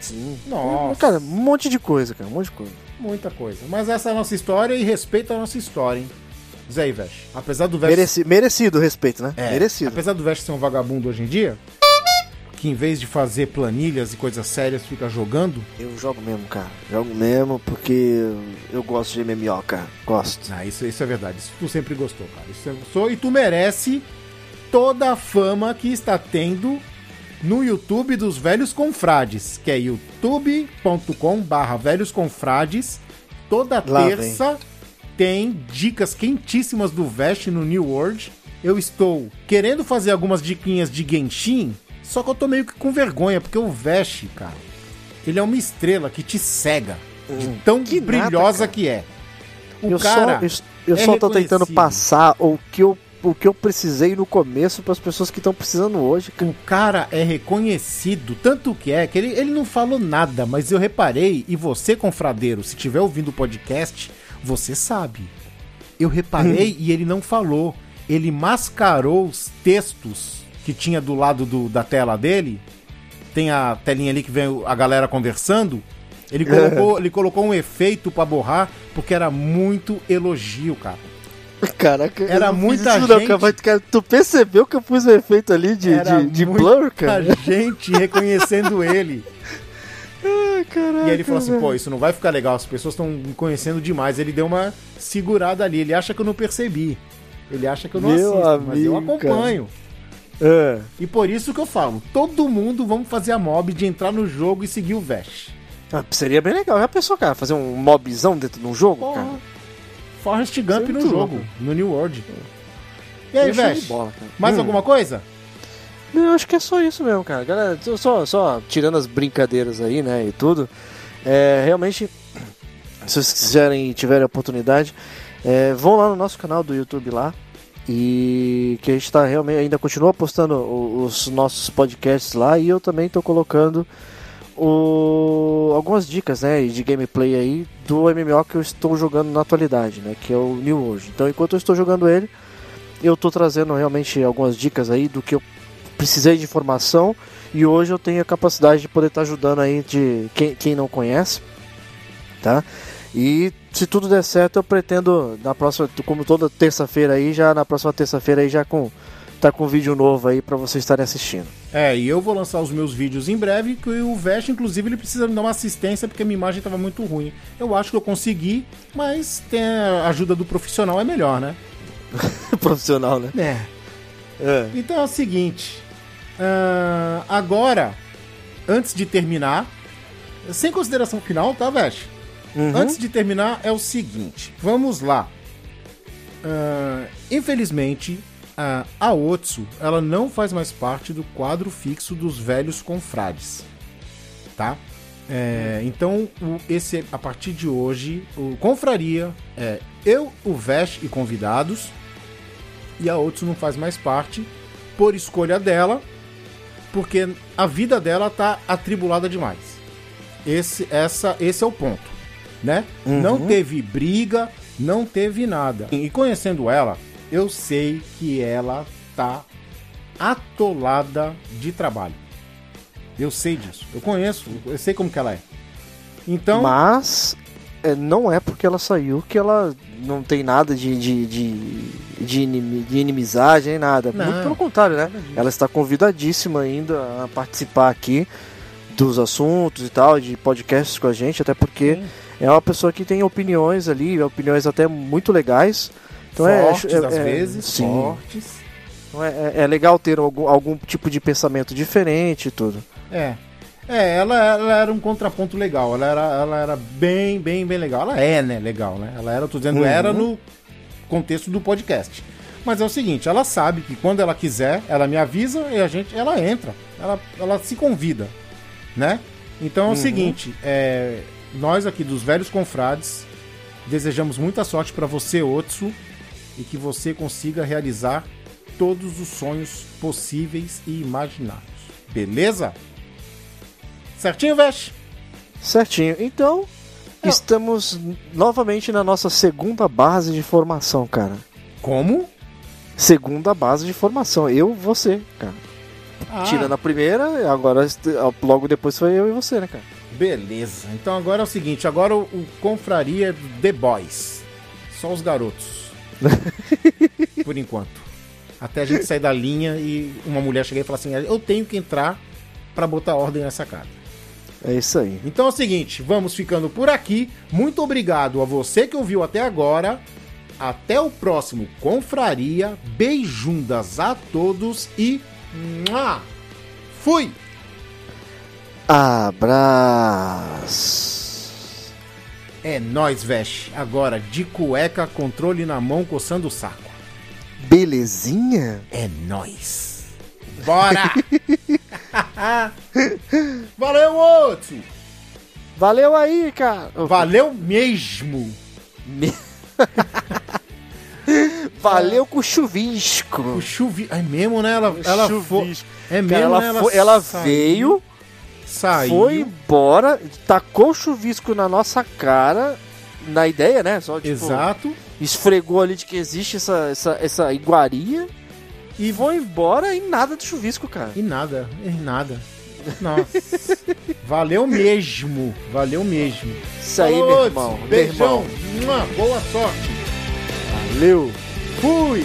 Sim. Nossa, Cara, um monte de coisa, cara. Um monte de coisa. muita coisa. Mas essa é a nossa história e respeita a nossa história, hein? Zé Ivete. Apesar do Vest Mereci, merecido o respeito, né? É, Merecido. Apesar do Vest ser um vagabundo hoje em dia, que em vez de fazer planilhas e coisas sérias fica jogando, Eu jogo mesmo, cara. Jogo mesmo porque eu gosto de MMO, cara. Gosto. Ah, isso, isso é verdade. Isso tu sempre gostou, cara. Isso você gostou e tu merece toda a fama que está tendo no YouTube dos Velhos Confrades, que é youtube.com barra Velhos Confrades. Toda Lá terça tem dicas quentíssimas do Vest no New World. Eu estou querendo fazer algumas diquinhas de Genshin, só que eu tô meio que com vergonha, porque o Vest, cara, ele é uma estrela que te cega. De tão Hum, que nada, brilhosa cara. que é. O eu cara só, eu, eu é só tô tentando passar o que eu, o que eu precisei no começo para as pessoas que estão precisando hoje. cara. O cara é reconhecido, tanto que é que ele, ele não falou nada, mas eu reparei, e você, confradeiro, se tiver ouvindo o podcast, você sabe. Eu reparei [laughs] e ele não falou. Ele mascarou os textos que tinha do lado do- da tela dele. Tem a telinha ali que vem a galera conversando. Ele colocou, ele colocou um efeito pra borrar, porque era muito elogio, cara. Caraca, Era não muita isso não, gente- cara, mas, cara, tu percebeu que eu pus o efeito ali de, Era de, de muita blur, cara? [laughs] gente reconhecendo ele. Ai, caraca, E ele falou assim, velho. pô, isso não vai ficar legal, as pessoas estão me conhecendo demais. Ele deu uma segurada ali, ele acha que eu não percebi. Ele acha que eu não Meu assisto, mas eu amigo, acompanho. É. E por isso que eu falo, todo mundo vamos fazer a mob de entrar no jogo e seguir o Vesh. Ah, seria bem legal. Já pensou, cara, fazer um mobzão dentro de um jogo, Porra. cara? Forrest Gump é no jogo, louco. no New World. E aí, de Vesh, mais Hum. alguma coisa? Não, eu acho que é só isso mesmo, cara. Galera, só- só, só tirando as brincadeiras aí, né, e tudo. É, realmente, se vocês quiserem e tiverem a oportunidade, é, vão lá no nosso canal do YouTube lá. E que a gente tá realmente ainda continua postando os nossos podcasts lá e eu também tô colocando o, algumas dicas, né, de gameplay aí do MMO que eu estou jogando na atualidade, né, que é o New World. Então, enquanto eu estou jogando ele, eu tô trazendo realmente algumas dicas aí do que eu precisei de informação e hoje eu tenho a capacidade de poder estar ajudando aí de quem, quem não conhece, tá? E se tudo der certo, eu pretendo na próxima, como toda terça-feira aí, já na próxima terça-feira aí já com tá com vídeo novo aí para vocês estarem assistindo. É, e eu vou lançar os meus vídeos em breve, que o Vesh, inclusive, ele precisa me dar uma assistência, porque a minha imagem estava muito ruim. Eu acho que eu consegui, mas tem a ajuda do profissional é melhor, né? [laughs] Profissional, né? É. É. Então é o seguinte. ah, agora, antes de terminar, sem consideração final, tá, Vesh? Uhum. Antes de terminar, é o seguinte. Vamos lá. Ah, infelizmente, a a Otsu, ela não faz mais parte do quadro fixo dos velhos confrades. Tá? É, então, o- esse a partir de hoje, o Confraria é eu, o Vesh e convidados. E a Otsu não faz mais parte por escolha dela, porque a vida dela tá atribulada demais. Esse, essa, esse é o ponto, né? Não teve briga, não teve nada. E conhecendo ela, eu sei que ela tá atolada de trabalho. Eu sei disso. Eu conheço, eu sei como que ela é. Então, Mas é, não é porque ela saiu que ela não tem nada de, de, de, de, inimi- de inimizade nem nada. Não. Muito pelo contrário, né? Ela está convidadíssima ainda a participar aqui dos assuntos e tal, de podcasts com a gente, até porque Sim. É uma pessoa que tem opiniões ali, opiniões até muito legais. Então fortes, é, é, às é- vezes, sim. fortes. Então é, é- é legal ter algum, algum tipo de pensamento diferente e tudo. É. É, ela, ela era um contraponto legal. Ela era, ela era bem, bem, bem legal. Ela é, né, legal, né? Ela era, tô dizendo, Uhum. era no contexto do podcast. Mas é o seguinte, ela sabe que quando ela quiser, ela me avisa e a gente, ela entra. Ela, ela se convida, né? Então é o seguinte, é, nós aqui dos Velhos Confrades desejamos muita sorte pra você, Otsu, e que você consiga realizar todos os sonhos possíveis e imaginários. Beleza? Certinho, Vesh? Certinho. Então, Não. estamos novamente na nossa segunda base de formação, cara. Como? Segunda base de formação. Eu, você, cara. Ah, Tirando a primeira, agora logo depois foi eu e você, né, cara? Beleza. Então agora é o seguinte, agora o, o confraria é The Boys. Só os garotos. [laughs] Por enquanto. Até a gente sair da linha e uma mulher chegar e falar assim, eu tenho que entrar pra botar ordem nessa casa. É isso aí. Então é o seguinte, vamos ficando por aqui. Muito obrigado a você que ouviu até agora. Até o próximo Confraria. Beijundas a todos e. Mua! Fui! Abraço. É nóis, Vesh. Agora, de cueca, controle na mão, coçando o saco. Belezinha? É nóis. Bora! [laughs] Valeu, outro! Valeu aí, cara. Valeu mesmo! Me- [laughs] Valeu com o chuvisco. O chuvi... É mesmo, né? Ela, ela foi... chuvisco. É Cara, mesmo, ela, né? foi- ela veio, Saiu. foi embora, tacou o chuvisco na nossa cara, na ideia, né? Só, tipo, Exato. esfregou ali de que existe essa, essa, essa iguaria e foi embora e nada de chuvisco, cara. E nada, e nada. Nossa. [laughs] Valeu mesmo. Valeu mesmo. Isso aí, meu irmão. Meu Beijão. irmão. Mua, Boa sorte. Valeu. Fui.